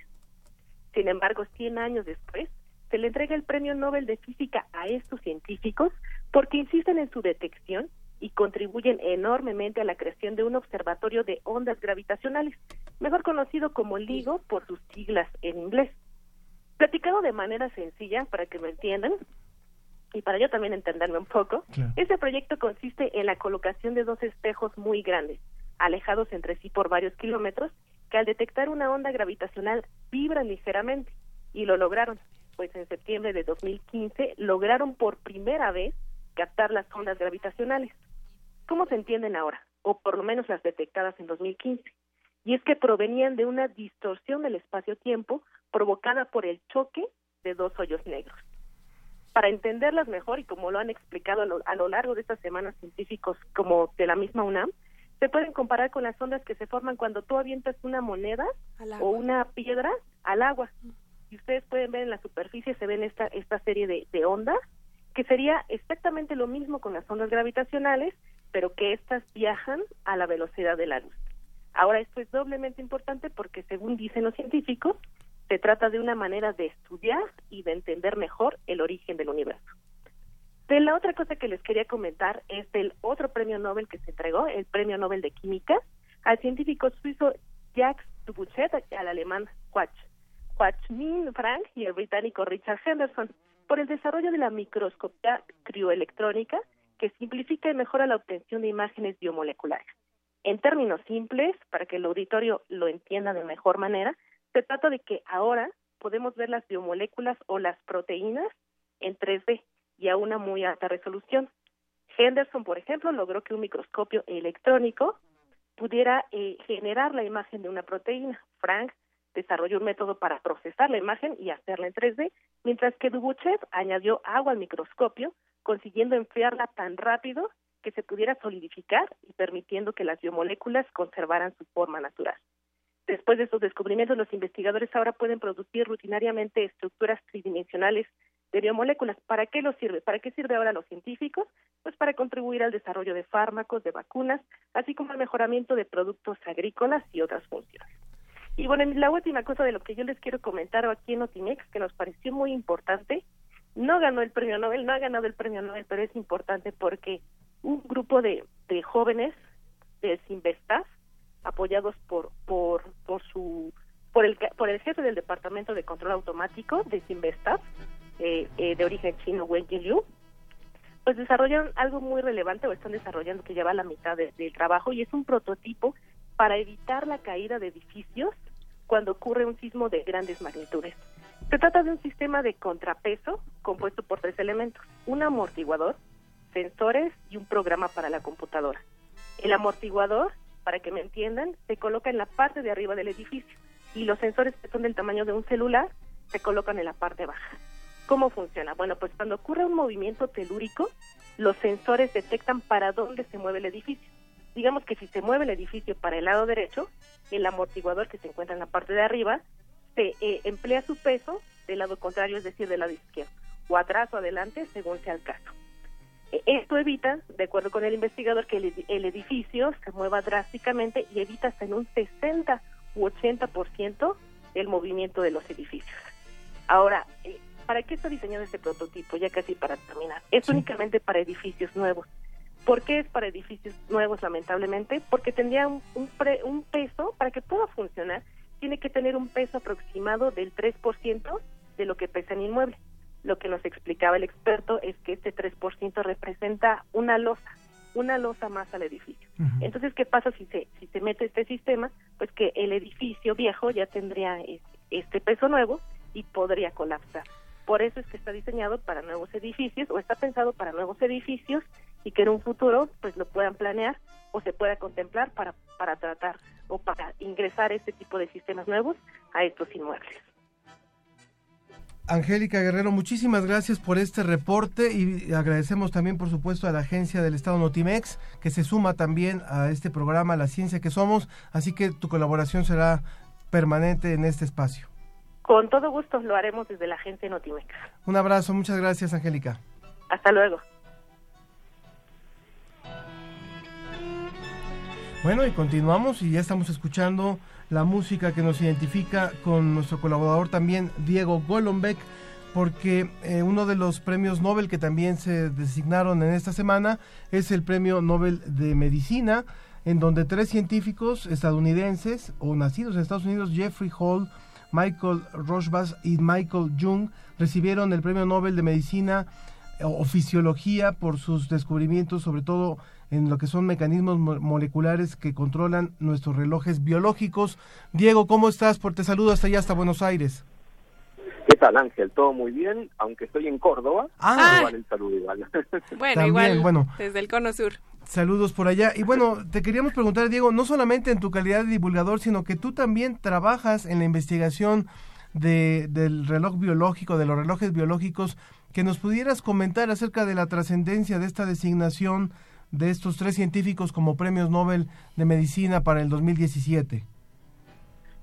Sin embargo, 100 años después, se le entrega el Premio Nobel de Física a estos científicos porque insisten en su detección y contribuyen enormemente a la creación de un observatorio de ondas gravitacionales, mejor conocido como LIGO por sus siglas en inglés. Platicado de manera sencilla para que me entiendan y para yo también entenderme un poco, este proyecto consiste en la colocación de dos espejos muy grandes, alejados entre sí por varios kilómetros, que al detectar una onda gravitacional vibran ligeramente y lo lograron. pues en septiembre de 2015 lograron por primera vez captar las ondas gravitacionales. ¿Cómo se entienden ahora? O por lo menos las detectadas en 2015. Y es que provenían de una distorsión del espacio-tiempo provocada por el choque de dos hoyos negros. Para entenderlas mejor y como lo han explicado a lo, a lo largo de estas semanas científicos como de la misma UNAM, se pueden comparar con las ondas que se forman cuando tú avientas una moneda o una piedra al agua. Y ustedes pueden ver en la superficie, se ven esta, esta serie de, de ondas, que sería exactamente lo mismo con las ondas gravitacionales, pero que estas viajan a la velocidad de la luz. Ahora, esto es doblemente importante porque, según dicen los científicos, se trata de una manera de estudiar y de entender mejor el origen del universo. De la otra cosa que les quería comentar es del otro premio Nobel que se entregó, el premio Nobel de Química, al científico suizo Jacques Dubochet, al alemán Quach, Quachmin Frank y el británico Richard Henderson, por el desarrollo de la microscopía crioelectrónica que simplifica y mejora la obtención de imágenes biomoleculares. En términos simples, para que el auditorio lo entienda de mejor manera, se trata de que ahora podemos ver las biomoléculas o las proteínas en 3D y a una muy alta resolución. Henderson, por ejemplo, logró que un microscopio electrónico pudiera eh, generar la imagen de una proteína. Frank desarrolló un método para procesar la imagen y hacerla en 3D, mientras que Dubuchev añadió agua al microscopio, consiguiendo enfriarla tan rápido que se pudiera solidificar y permitiendo que las biomoléculas conservaran su forma natural. Después de estos descubrimientos, los investigadores ahora pueden producir rutinariamente estructuras tridimensionales de biomoléculas. ¿Para qué los sirve? ¿Para qué sirve ahora a los científicos? Pues para contribuir al desarrollo de fármacos, de vacunas, así como al mejoramiento de productos agrícolas y otras funciones. Y bueno, la última cosa de lo que yo les quiero comentar aquí en Notimex, que nos pareció muy importante, no ganó el premio Nobel, no ha ganado el premio Nobel, pero es importante porque un grupo de, de jóvenes de Sinvestas, apoyados por, por, por su por el por el jefe del departamento de control automático de Sinvestas, eh, eh, de origen chino, Wen Jiu, pues desarrollaron algo muy relevante o están desarrollando que lleva la mitad de- del trabajo y es un prototipo para evitar la caída de edificios cuando ocurre un sismo de grandes magnitudes. Se trata de un sistema de contrapeso compuesto por tres elementos, un amortiguador, sensores y un programa para la computadora. El amortiguador, para que me entiendan, se coloca en la parte de arriba del edificio y los sensores que son del tamaño de un celular se colocan en la parte baja. ¿Cómo funciona? Bueno, pues cuando ocurre un movimiento telúrico, los sensores detectan para dónde se mueve el edificio. Digamos que si se mueve el edificio para el lado derecho, el amortiguador que se encuentra en la parte de arriba se eh, emplea su peso del lado contrario, es decir, del lado izquierdo, o atrás o adelante, según sea el caso. Eh, Esto evita, de acuerdo con el investigador, que el edificio se mueva drásticamente y evita hasta en un 60 u 80% el movimiento de los edificios. Ahora, eh, ¿para qué está diseñado este prototipo? Ya casi para terminar. Es únicamente para edificios nuevos. ¿Por qué es para edificios nuevos, lamentablemente? Porque tendría un, un, pre- un peso, para que pueda funcionar, tiene que tener un peso aproximado del 3% de lo que pesa el inmueble. Lo que nos explicaba el experto es que este 3% representa una losa, una losa más al edificio. Entonces, ¿qué pasa si se, si se mete este sistema? Pues que el edificio viejo ya tendría es- este peso nuevo y podría colapsar. Por eso es que está diseñado para nuevos edificios o está pensado para nuevos edificios y que en un futuro pues lo puedan planear o se pueda contemplar para, para tratar o para ingresar este tipo de sistemas nuevos a estos inmuebles. Angélica Guerrero, muchísimas gracias por este reporte y agradecemos también, por supuesto, a la agencia del Estado Notimex, que se suma también a este programa La Ciencia que Somos, así que tu colaboración será permanente en este espacio. Con todo gusto lo haremos desde la agencia Notimex. Un abrazo, muchas gracias, Angélica. Hasta luego. Bueno, y continuamos y ya estamos escuchando la música que nos identifica con nuestro colaborador también, Diego Golombek, porque eh, uno de los premios Nobel que también se designaron en esta semana es el Premio Nobel de Medicina, en donde tres científicos estadounidenses o nacidos en Estados Unidos, Jeffrey Hall, Michael Rosbach y Michael Jung, recibieron el Premio Nobel de Medicina eh, o Fisiología por sus descubrimientos, sobre todo en lo que son mecanismos mo- moleculares que controlan nuestros relojes biológicos. Diego, ¿cómo estás? Por te saludo hasta allá, hasta Buenos Aires. ¿Qué tal, Ángel? ¿Todo muy bien? Aunque estoy en Córdoba, Ah. igual el saludo igual. Bueno, También, igual bueno. desde el cono sur. Saludos por allá. Y bueno, te queríamos preguntar, Diego, no solamente en tu calidad de divulgador, sino que tú también trabajas en la investigación de, del reloj biológico, de los relojes biológicos, que nos pudieras comentar acerca de la trascendencia de esta designación de estos tres científicos como premios Nobel de Medicina para el 2017.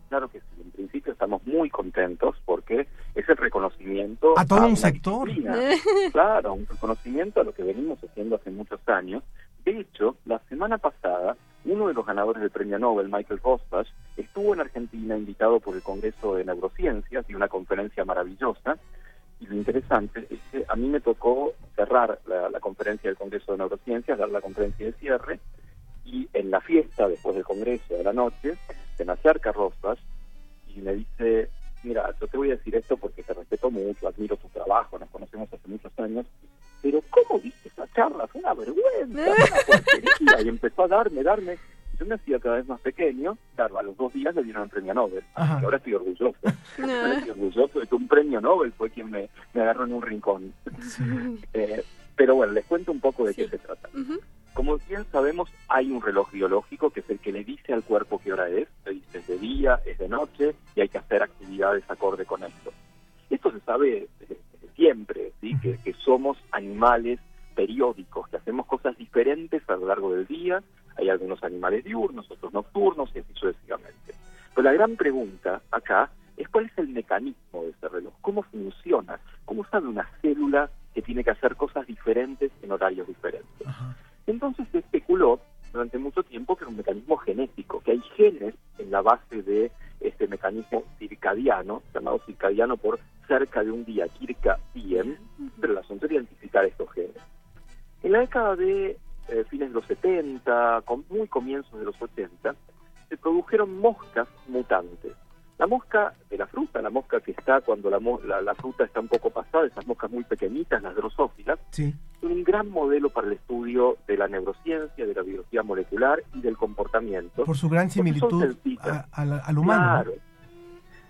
Claro que sí, en principio estamos muy contentos porque es el reconocimiento A todo un sector. disciplina. Claro, un reconocimiento a lo que venimos haciendo hace muchos años. De hecho, la semana pasada, uno de los ganadores del premio Nobel, Michael Rosbach, estuvo en Argentina invitado por el Congreso de Neurociencias y una conferencia maravillosa. Y lo interesante es que a mí me tocó cerrar la, la conferencia del Congreso de Neurociencias, dar la conferencia de cierre, y en la fiesta, después del Congreso de la noche, se me acerca Rosbach y me dice, mira, yo te voy a decir esto porque te respeto mucho, admiro tu trabajo, nos conocemos hace muchos años, pero ¿cómo viste esa charla? Fue una vergüenza, una porquería. Y empezó a darme, darme. Yo me hacía cada vez más pequeño, claro, a los dos días le dieron el premio Nobel. Ajá. Ahora estoy orgulloso. Ahora estoy orgulloso de que un premio Nobel fue quien me, me agarró en un rincón. Eh, pero bueno, les cuento un poco de qué se trata. Como bien sabemos, hay un reloj biológico que es el que le dice al cuerpo qué hora es, le dice es de día, es de noche y hay que hacer actividades acorde con esto. Esto se sabe siempre, ¿sí? que, que somos animales periódicos, que hacemos cosas diferentes a lo largo del día. Hay algunos animales diurnos, otros nocturnos y así sucesivamente. Pero la gran pregunta acá es cuál es el mecanismo de ese reloj, cómo funciona, cómo sabe una célula que tiene que hacer cosas diferentes en horarios diferentes. Entonces se especuló durante mucho tiempo que era un mecanismo genético, que hay genes en la base de este mecanismo circadiano, llamado circadiano por cerca de un día, circa diem, pero el asunto era identificar estos genes. En la década de eh, fines de los 70, con muy comienzos de los 80, se produjeron moscas mutantes. La mosca de la fruta, la mosca que está cuando la, la- la fruta está un poco pasada, esas moscas muy pequeñitas, las drosófilas, Sí. son un gran modelo para el estudio de la neurociencia, de la biología molecular y del comportamiento. Por su gran similitud sencillas. a- a la- al humano. ¿no? Claro.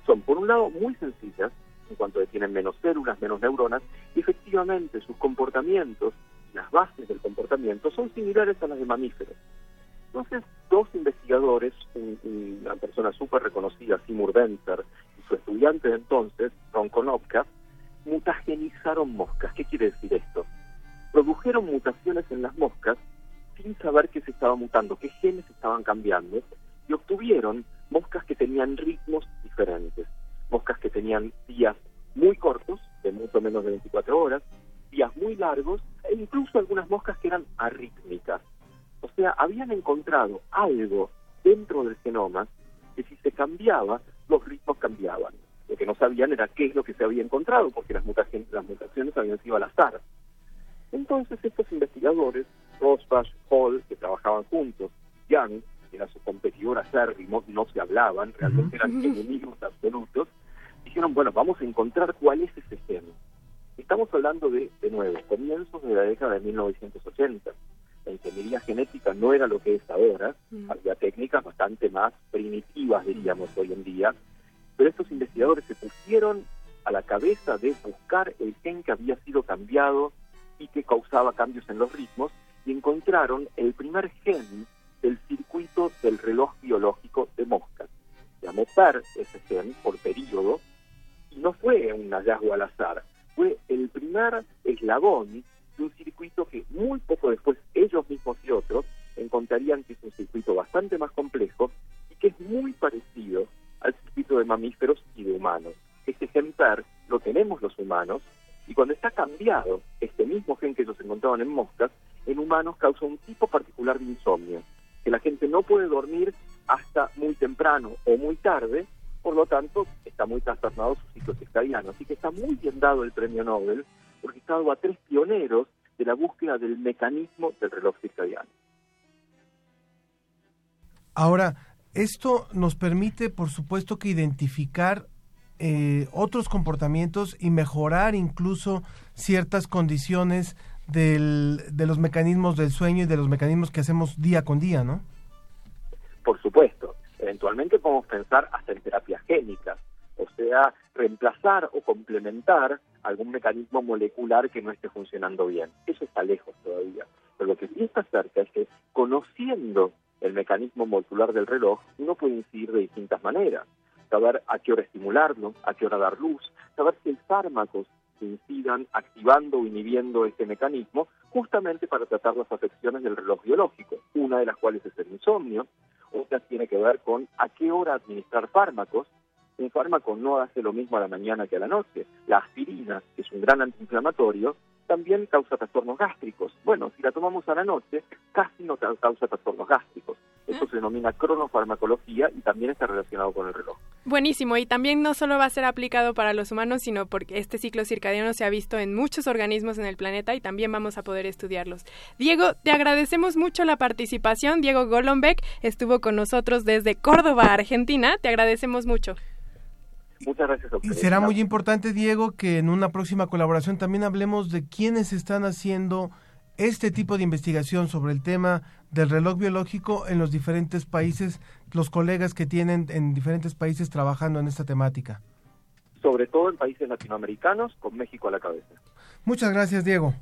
Son, por un lado, muy sencillas, en cuanto a que tienen menos células, menos neuronas, y efectivamente sus comportamientos, las bases del comportamiento, son similares a las de mamíferos. Entonces, dos investigadores, un- un- una persona súper reconocida, Seymour Benzer, y su estudiante de entonces, Ron Konopka, mutagenizaron moscas. ¿Qué quiere decir esto? Produjeron mutaciones en las moscas sin saber qué se estaba mutando, qué genes estaban cambiando, y obtuvieron moscas que tenían ritmos diferentes. Moscas que tenían días muy cortos, de mucho menos de 24 horas, días muy largos, e incluso algunas moscas que eran arrítmicas. O sea, habían encontrado algo dentro del genoma que si se cambiaba, los ritmos cambiaban. Lo que no sabían era qué es lo que se había encontrado, porque las mutaciones, las mutaciones habían sido al azar. Entonces estos investigadores, Rosbach, Hall, que trabajaban juntos, Young, que era su competidor acérrimo, no se hablaban, realmente eran enemigos absolutos, dijeron, bueno, vamos a encontrar cuál es ese gen. Estamos hablando de, de nuevo, comienzos de la década de 1980. La ingeniería genética no era lo que es ahora, había técnicas bastante más primitivas, diríamos, hoy en día, pero estos investigadores se pusieron a la cabeza de buscar el gen que había sido cambiado y que causaba cambios en los ritmos y encontraron el primer gen del circuito del reloj biológico de moscas. Llamó PER ese gen por periodo y no fue un hallazgo al azar, fue el primer eslabón de un circuito que muy poco después ellos mismos y otros encontrarían que es un circuito bastante más complejo y que es muy parecido al circuito de mamíferos y de humanos. Este PER lo tenemos los humanos y cuando está cambiado este mismo gen que ellos encontraban en moscas, en humanos causa un tipo particular de insomnio, que la gente no puede dormir hasta muy temprano o muy tarde, por lo tanto está muy trastornado su ciclo circadiano. Así que está muy bien dado el premio Nobel, porque está dado a tres pioneros de la búsqueda del mecanismo del reloj circadiano. Ahora, esto nos permite, por supuesto, que identificar eh, otros comportamientos y mejorar incluso ciertas condiciones del, de los mecanismos del sueño y de los mecanismos que hacemos día con día, ¿no? Por supuesto, eventualmente podemos pensar hasta en terapias génicas. o sea, reemplazar o complementar algún mecanismo molecular que no esté funcionando bien. Eso está lejos todavía. Pero lo que sí está cerca es que conociendo el mecanismo molecular del reloj, uno puede incidir de distintas maneras. Saber a qué hora estimularlo, a qué hora dar luz, saber si hay fármacos incidan activando o inhibiendo este mecanismo, justamente para tratar las afecciones del reloj biológico, una de las cuales es el insomnio, otra tiene que ver con a qué hora administrar fármacos. Un fármaco no hace lo mismo a la mañana que a la noche. La aspirina, que es un gran antiinflamatorio, también causa trastornos gástricos. Bueno, si la tomamos a la noche, casi no ca- causa trastornos gástricos. Eso se denomina cronofarmacología y también está relacionado con el reloj. Buenísimo, y también no solo va a ser aplicado para los humanos, sino porque este ciclo circadiano se ha visto en muchos organismos en el planeta y también vamos a poder estudiarlos. Diego, te agradecemos mucho la participación. Diego Golombek estuvo con nosotros desde Córdoba, Argentina. Te agradecemos mucho. Muchas gracias a Y será muy importante, Diego, que en una próxima colaboración también hablemos de quiénes están haciendo este tipo de investigación sobre el tema del reloj biológico en los diferentes países, los colegas que tienen en diferentes países trabajando en esta temática. Sobre todo en países latinoamericanos, con México a la cabeza. Muchas gracias, Diego.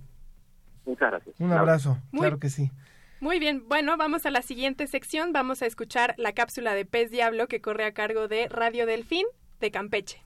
Muchas gracias. Un abrazo. Muy- Claro que sí. Muy bien, bueno, vamos a la siguiente sección. Vamos a escuchar la cápsula de Pez Diablo que corre a cargo de Radio Delfín de Campeche.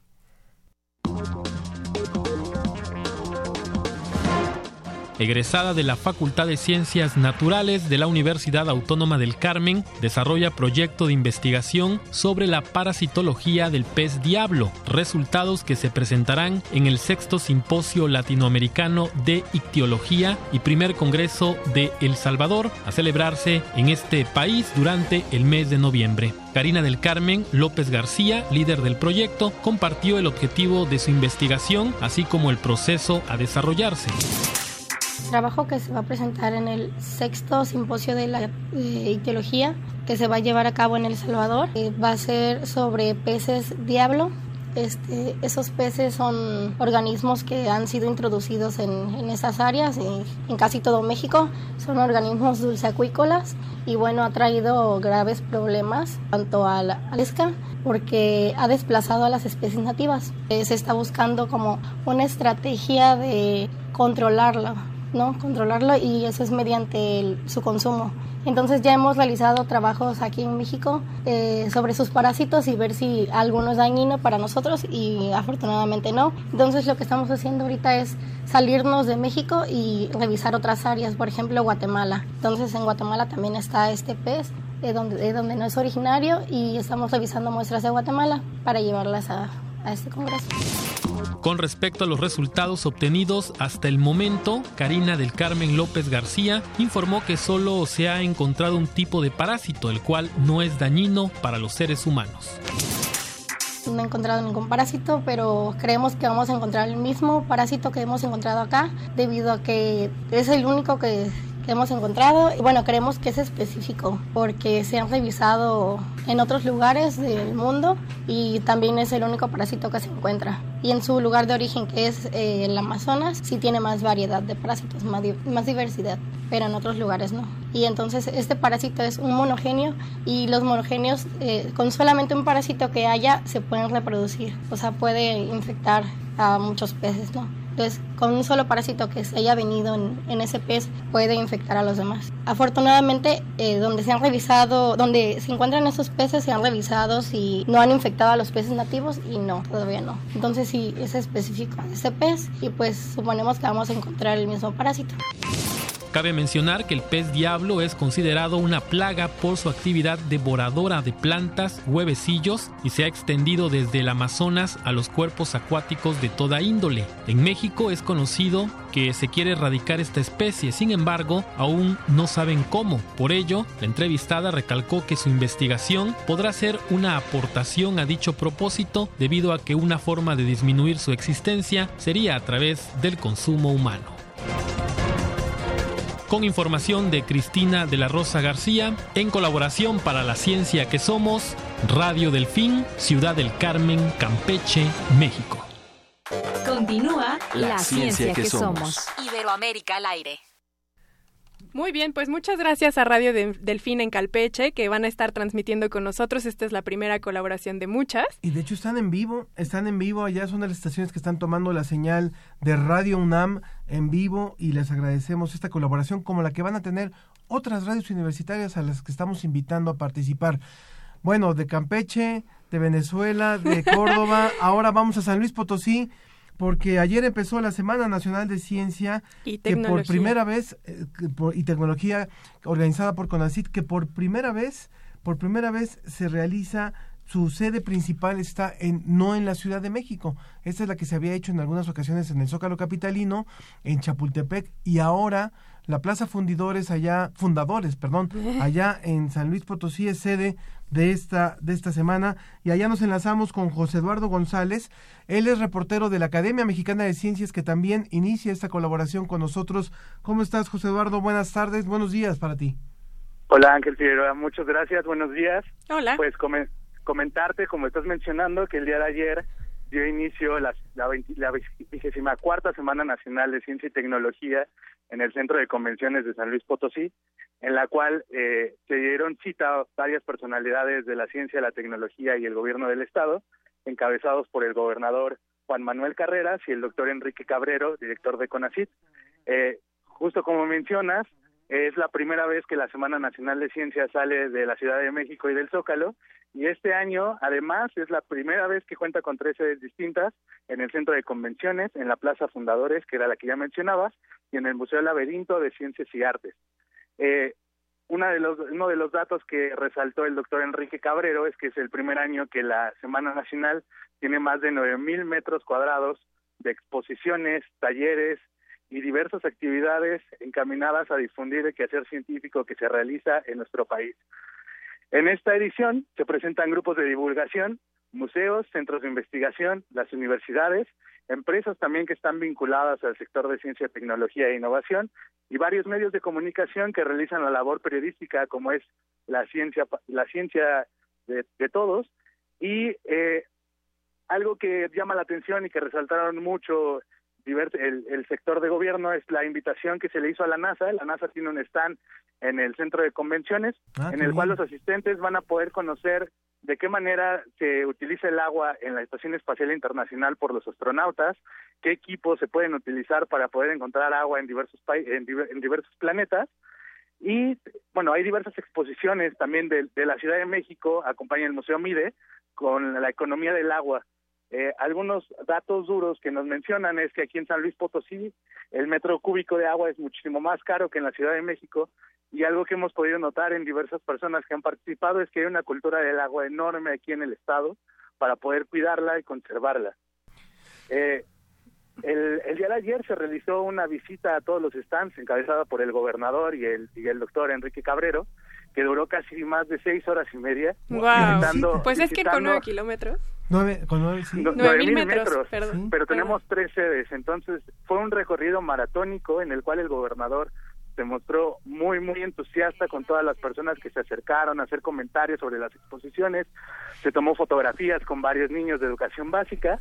Egresada de la Facultad de Ciencias Naturales de la Universidad Autónoma del Carmen, desarrolla proyecto de investigación sobre la parasitología del pez diablo, resultados que se presentarán en el sexto Simposio Latinoamericano de Ictiología y primer Congreso de El Salvador, a celebrarse en este país durante el mes de noviembre. Karina del Carmen López García, líder del proyecto, compartió el objetivo de su investigación, así como el proceso a desarrollarse. Trabajo que se va a presentar en el sexto simposio de la eh, que se va a llevar a cabo en El Salvador. Eh, va a ser sobre peces diablo. Este, esos peces son organismos que han sido introducidos en, en esas áreas, y en casi todo México. Son organismos dulceacuícolas y bueno, ha traído graves problemas tanto a la pesca porque ha desplazado a las especies nativas. Eh, se está buscando como una estrategia de controlarlo, ¿no? Controlarlo y eso es mediante su consumo. Entonces ya hemos realizado trabajos aquí en México eh, sobre sus parásitos y ver si alguno es dañino para nosotros y afortunadamente no. Entonces lo que estamos haciendo ahorita es salirnos de México y revisar otras áreas, por ejemplo Guatemala. Entonces en Guatemala también está este pez de donde, de donde no es originario y estamos revisando muestras de Guatemala para llevarlas a, a este congreso. Con respecto a los resultados obtenidos hasta el momento, Karina del Carmen López García informó que solo se ha encontrado un tipo de parásito, el cual no es dañino para los seres humanos. No he encontrado ningún parásito, pero creemos que vamos a encontrar el mismo parásito que hemos encontrado acá, debido a que es el único que, hemos encontrado. Y bueno, creemos que es específico, porque se han revisado en otros lugares del mundo y también es el único parásito que se encuentra. Y en su lugar de origen, que es eh, el Amazonas, sí tiene más variedad de parásitos, más, di- más diversidad, pero en otros lugares no. Y entonces este parásito es un monogenio y los monogenios, eh, con solamente un parásito que haya, se pueden reproducir. O sea, puede infectar a muchos peces, ¿no? Entonces, con un solo parásito que se haya venido en, ese pez, puede infectar a los demás. Afortunadamente, eh, donde se han revisado, donde se encuentran esos peces, se han revisado si no han infectado a los peces nativos y no, todavía no. Entonces, sí, es específico ese pez y pues suponemos que vamos a encontrar el mismo parásito. Cabe mencionar que el pez diablo es considerado una plaga por su actividad devoradora de plantas, huevecillos y se ha extendido desde el Amazonas a los cuerpos acuáticos de toda índole. En México es conocido que se quiere erradicar esta especie, sin embargo, aún no saben cómo. Por ello, la entrevistada recalcó que su investigación podrá ser una aportación a dicho propósito debido a que una forma de disminuir su existencia sería a través del consumo humano. Con información de Cristina de la Rosa García, en colaboración para la ciencia que somos, Radio Delfín, Ciudad del Carmen, Campeche, México. Continúa La ciencia que somos. Iberoamérica al aire. Muy bien, pues muchas gracias a Radio de- Delfín en Calpeche, que van a estar transmitiendo con nosotros. Esta es la primera colaboración de muchas. Y de hecho están en vivo, están en vivo, allá son de las estaciones que están tomando la señal de Radio UNAM en vivo y les agradecemos esta colaboración como la que van a tener otras radios universitarias a las que estamos invitando a participar. Bueno, de Campeche, de Venezuela, de Córdoba, ahora vamos a San Luis Potosí porque ayer empezó la Semana Nacional de Ciencia Y que por tecnología. primera vez eh, por- y tecnología organizada por CONACYT que por primera vez por primera vez se realiza su sede principal está en no en la Ciudad de México. Esta es la que se había hecho en algunas ocasiones en el Zócalo capitalino, en Chapultepec y ahora la Plaza Fundidores allá Fundadores, perdón, allá en San Luis Potosí es sede de esta de esta semana y allá nos enlazamos con José Eduardo González. Él es reportero de la Academia Mexicana de Ciencias que también inicia esta colaboración con nosotros. ¿Cómo estás, José Eduardo? Buenas tardes, buenos días para ti. Hola Ángel Figueroa, muchas gracias, buenos días. Hola. Pues come- comentarte, como estás mencionando, que el día de ayer dio inicio la, la, 20 la vigésima cuarta Semana Nacional de Ciencia y Tecnología en el Centro de Convenciones de San Luis Potosí, en la cual eh, se dieron cita varias personalidades de la ciencia, la tecnología y el gobierno del Estado, encabezados por el gobernador Juan Manuel Carreras y el doctor Enrique Cabrero, director de CONACYT. Eh, justo como mencionas, es la primera vez que la Semana Nacional de Ciencia sale de la Ciudad de México y del Zócalo, y este año, además, es la primera vez que cuenta con tres sedes distintas en el Centro de Convenciones, en la Plaza Fundadores, que era la que ya mencionabas, y en el Museo Laberinto de Ciencias y Artes. Eh, una de los, uno de los datos que resaltó el doctor Enrique Cabrero es que es el primer año que la Semana Nacional tiene más de 9.000 metros cuadrados de exposiciones, talleres y diversas actividades encaminadas a difundir el quehacer científico que se realiza en nuestro país. En esta edición se presentan grupos de divulgación, museos, centros de investigación, las universidades, empresas también que están vinculadas al sector de ciencia, tecnología e innovación y varios medios de comunicación que realizan la labor periodística como es la ciencia, la ciencia de, de todos. Y eh, algo que llama la atención y que resaltaron mucho el, el sector de gobierno es la invitación que se le hizo a la NASA. La NASA tiene un stand en el centro de convenciones Ah, en el cual bien. los asistentes van a poder conocer de qué manera se utiliza el agua en la Estación Espacial Internacional por los astronautas, qué equipos se pueden utilizar para poder encontrar agua en diversos en, diver- en diversos planetas y bueno, hay diversas exposiciones también de, de la Ciudad de México, acompaña el Museo Mide con la economía del agua. Eh, algunos datos duros que nos mencionan es que aquí en San Luis Potosí el metro cúbico de agua es muchísimo más caro que en la Ciudad de México y algo que hemos podido notar en diversas personas que han participado es que hay una cultura del agua enorme aquí en el estado para poder cuidarla y conservarla. Eh, el, el día de ayer se realizó una visita a todos los stands encabezada por el gobernador y el, y el doctor Enrique Cabrero, que duró casi más de seis horas y media. Wow. Pues es que con nueve kilómetros. Nueve, con nueve, sí. no- Nueve nueve mil metros, perdón, pero perdón. tenemos tres sedes, entonces fue un recorrido maratónico en el cual el gobernador se mostró muy, muy entusiasta con todas las personas que se acercaron a hacer comentarios sobre las exposiciones, se tomó fotografías con varios niños de educación básica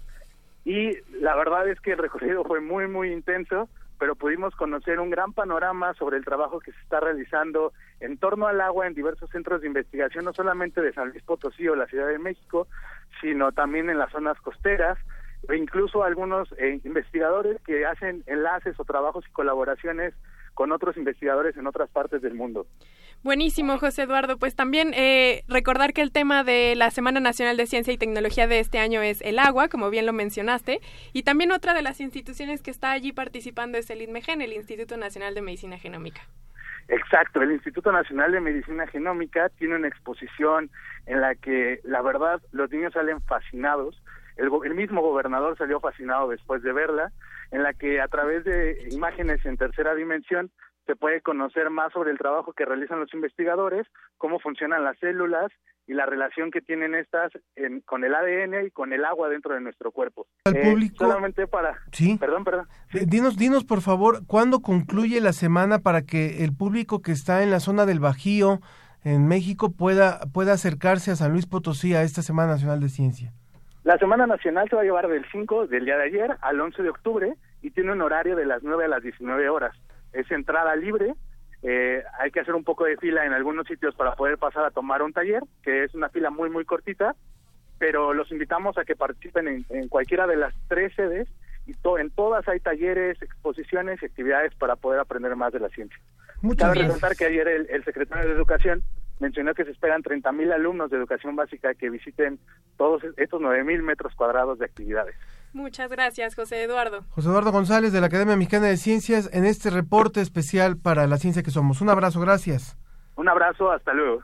y la verdad es que el recorrido fue muy, muy intenso, pero pudimos conocer un gran panorama sobre el trabajo que se está realizando en torno al agua en diversos centros de investigación, no solamente de San Luis Potosí o la Ciudad de México, sino también en las zonas costeras, e incluso algunos eh, investigadores que hacen enlaces o trabajos y colaboraciones con otros investigadores en otras partes del mundo. Buenísimo, José Eduardo. Pues también eh, recordar que el tema de la Semana Nacional de Ciencia y Tecnología de este año es el agua, como bien lo mencionaste, y también otra de las instituciones que está allí participando es el INMEGEN, el Instituto Nacional de Medicina Genómica. Exacto, el Instituto Nacional de Medicina Genómica tiene una exposición en la que la verdad los niños salen fascinados, el, mismo gobernador salió fascinado después de verla, en la que a través de imágenes en tercera dimensión se puede conocer más sobre el trabajo que realizan los investigadores, cómo funcionan las células y la relación que tienen estas en- con el ADN y con el agua dentro de nuestro cuerpo. Al Eh, público- solamente para... Sí. Perdón, perdón. Eh, Dinos, dinos por favor, ¿cuándo concluye la semana para que el público que está en la zona del Bajío, en México, pueda, pueda acercarse a San Luis Potosí a esta Semana Nacional de Ciencia? La Semana Nacional se va a llevar del 5 del día de ayer al 11 de octubre y tiene un horario de las 9 a las 19 horas. Es entrada libre Eh, hay que hacer un poco de fila en algunos sitios para poder pasar a tomar un taller, que es una fila muy, muy cortita, pero los invitamos a que participen en, en cualquiera de las tres sedes y to- en todas hay talleres, exposiciones y actividades para poder aprender más de la ciencia. Muchas Cabe gracias. resaltar que ayer el, el secretario de Educación mencionó que se esperan 30 mil alumnos de educación básica que visiten todos estos 9 mil metros cuadrados de actividades. Muchas gracias, José Eduardo. José Eduardo González de la Academia Mexicana de Ciencias en este reporte especial para la ciencia que somos. Un abrazo, gracias. Un abrazo, hasta luego.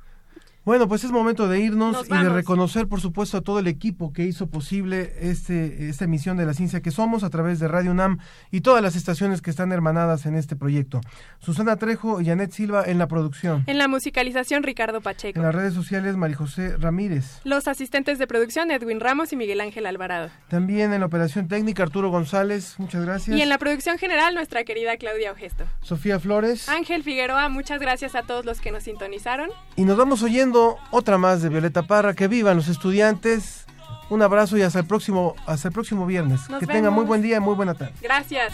Bueno, pues es momento de irnos Nos y de reconocer, por supuesto, a todo el equipo que hizo posible este, esta emisión de la ciencia que somos a través de Radio UNAM y todas las estaciones que están hermanadas en este proyecto. Susana Trejo y Janet Silva en la producción. En la musicalización, Ricardo Pacheco. En las redes sociales, María José Ramírez. Los asistentes de producción, Edwin Ramos y Miguel Ángel Alvarado. También en la operación técnica, Arturo González. Muchas gracias. Y en la producción general, nuestra querida Claudia Ogesto. Sofía Flores. Ángel Figueroa, muchas gracias a todos los que nos sintonizaron. Y nos vamos oyendo otra más de Violeta Parra. Que vivan los estudiantes. Un abrazo y hasta el próximo, hasta el próximo viernes. Nos que tengan muy vemos. buen día y muy buena tarde. Gracias.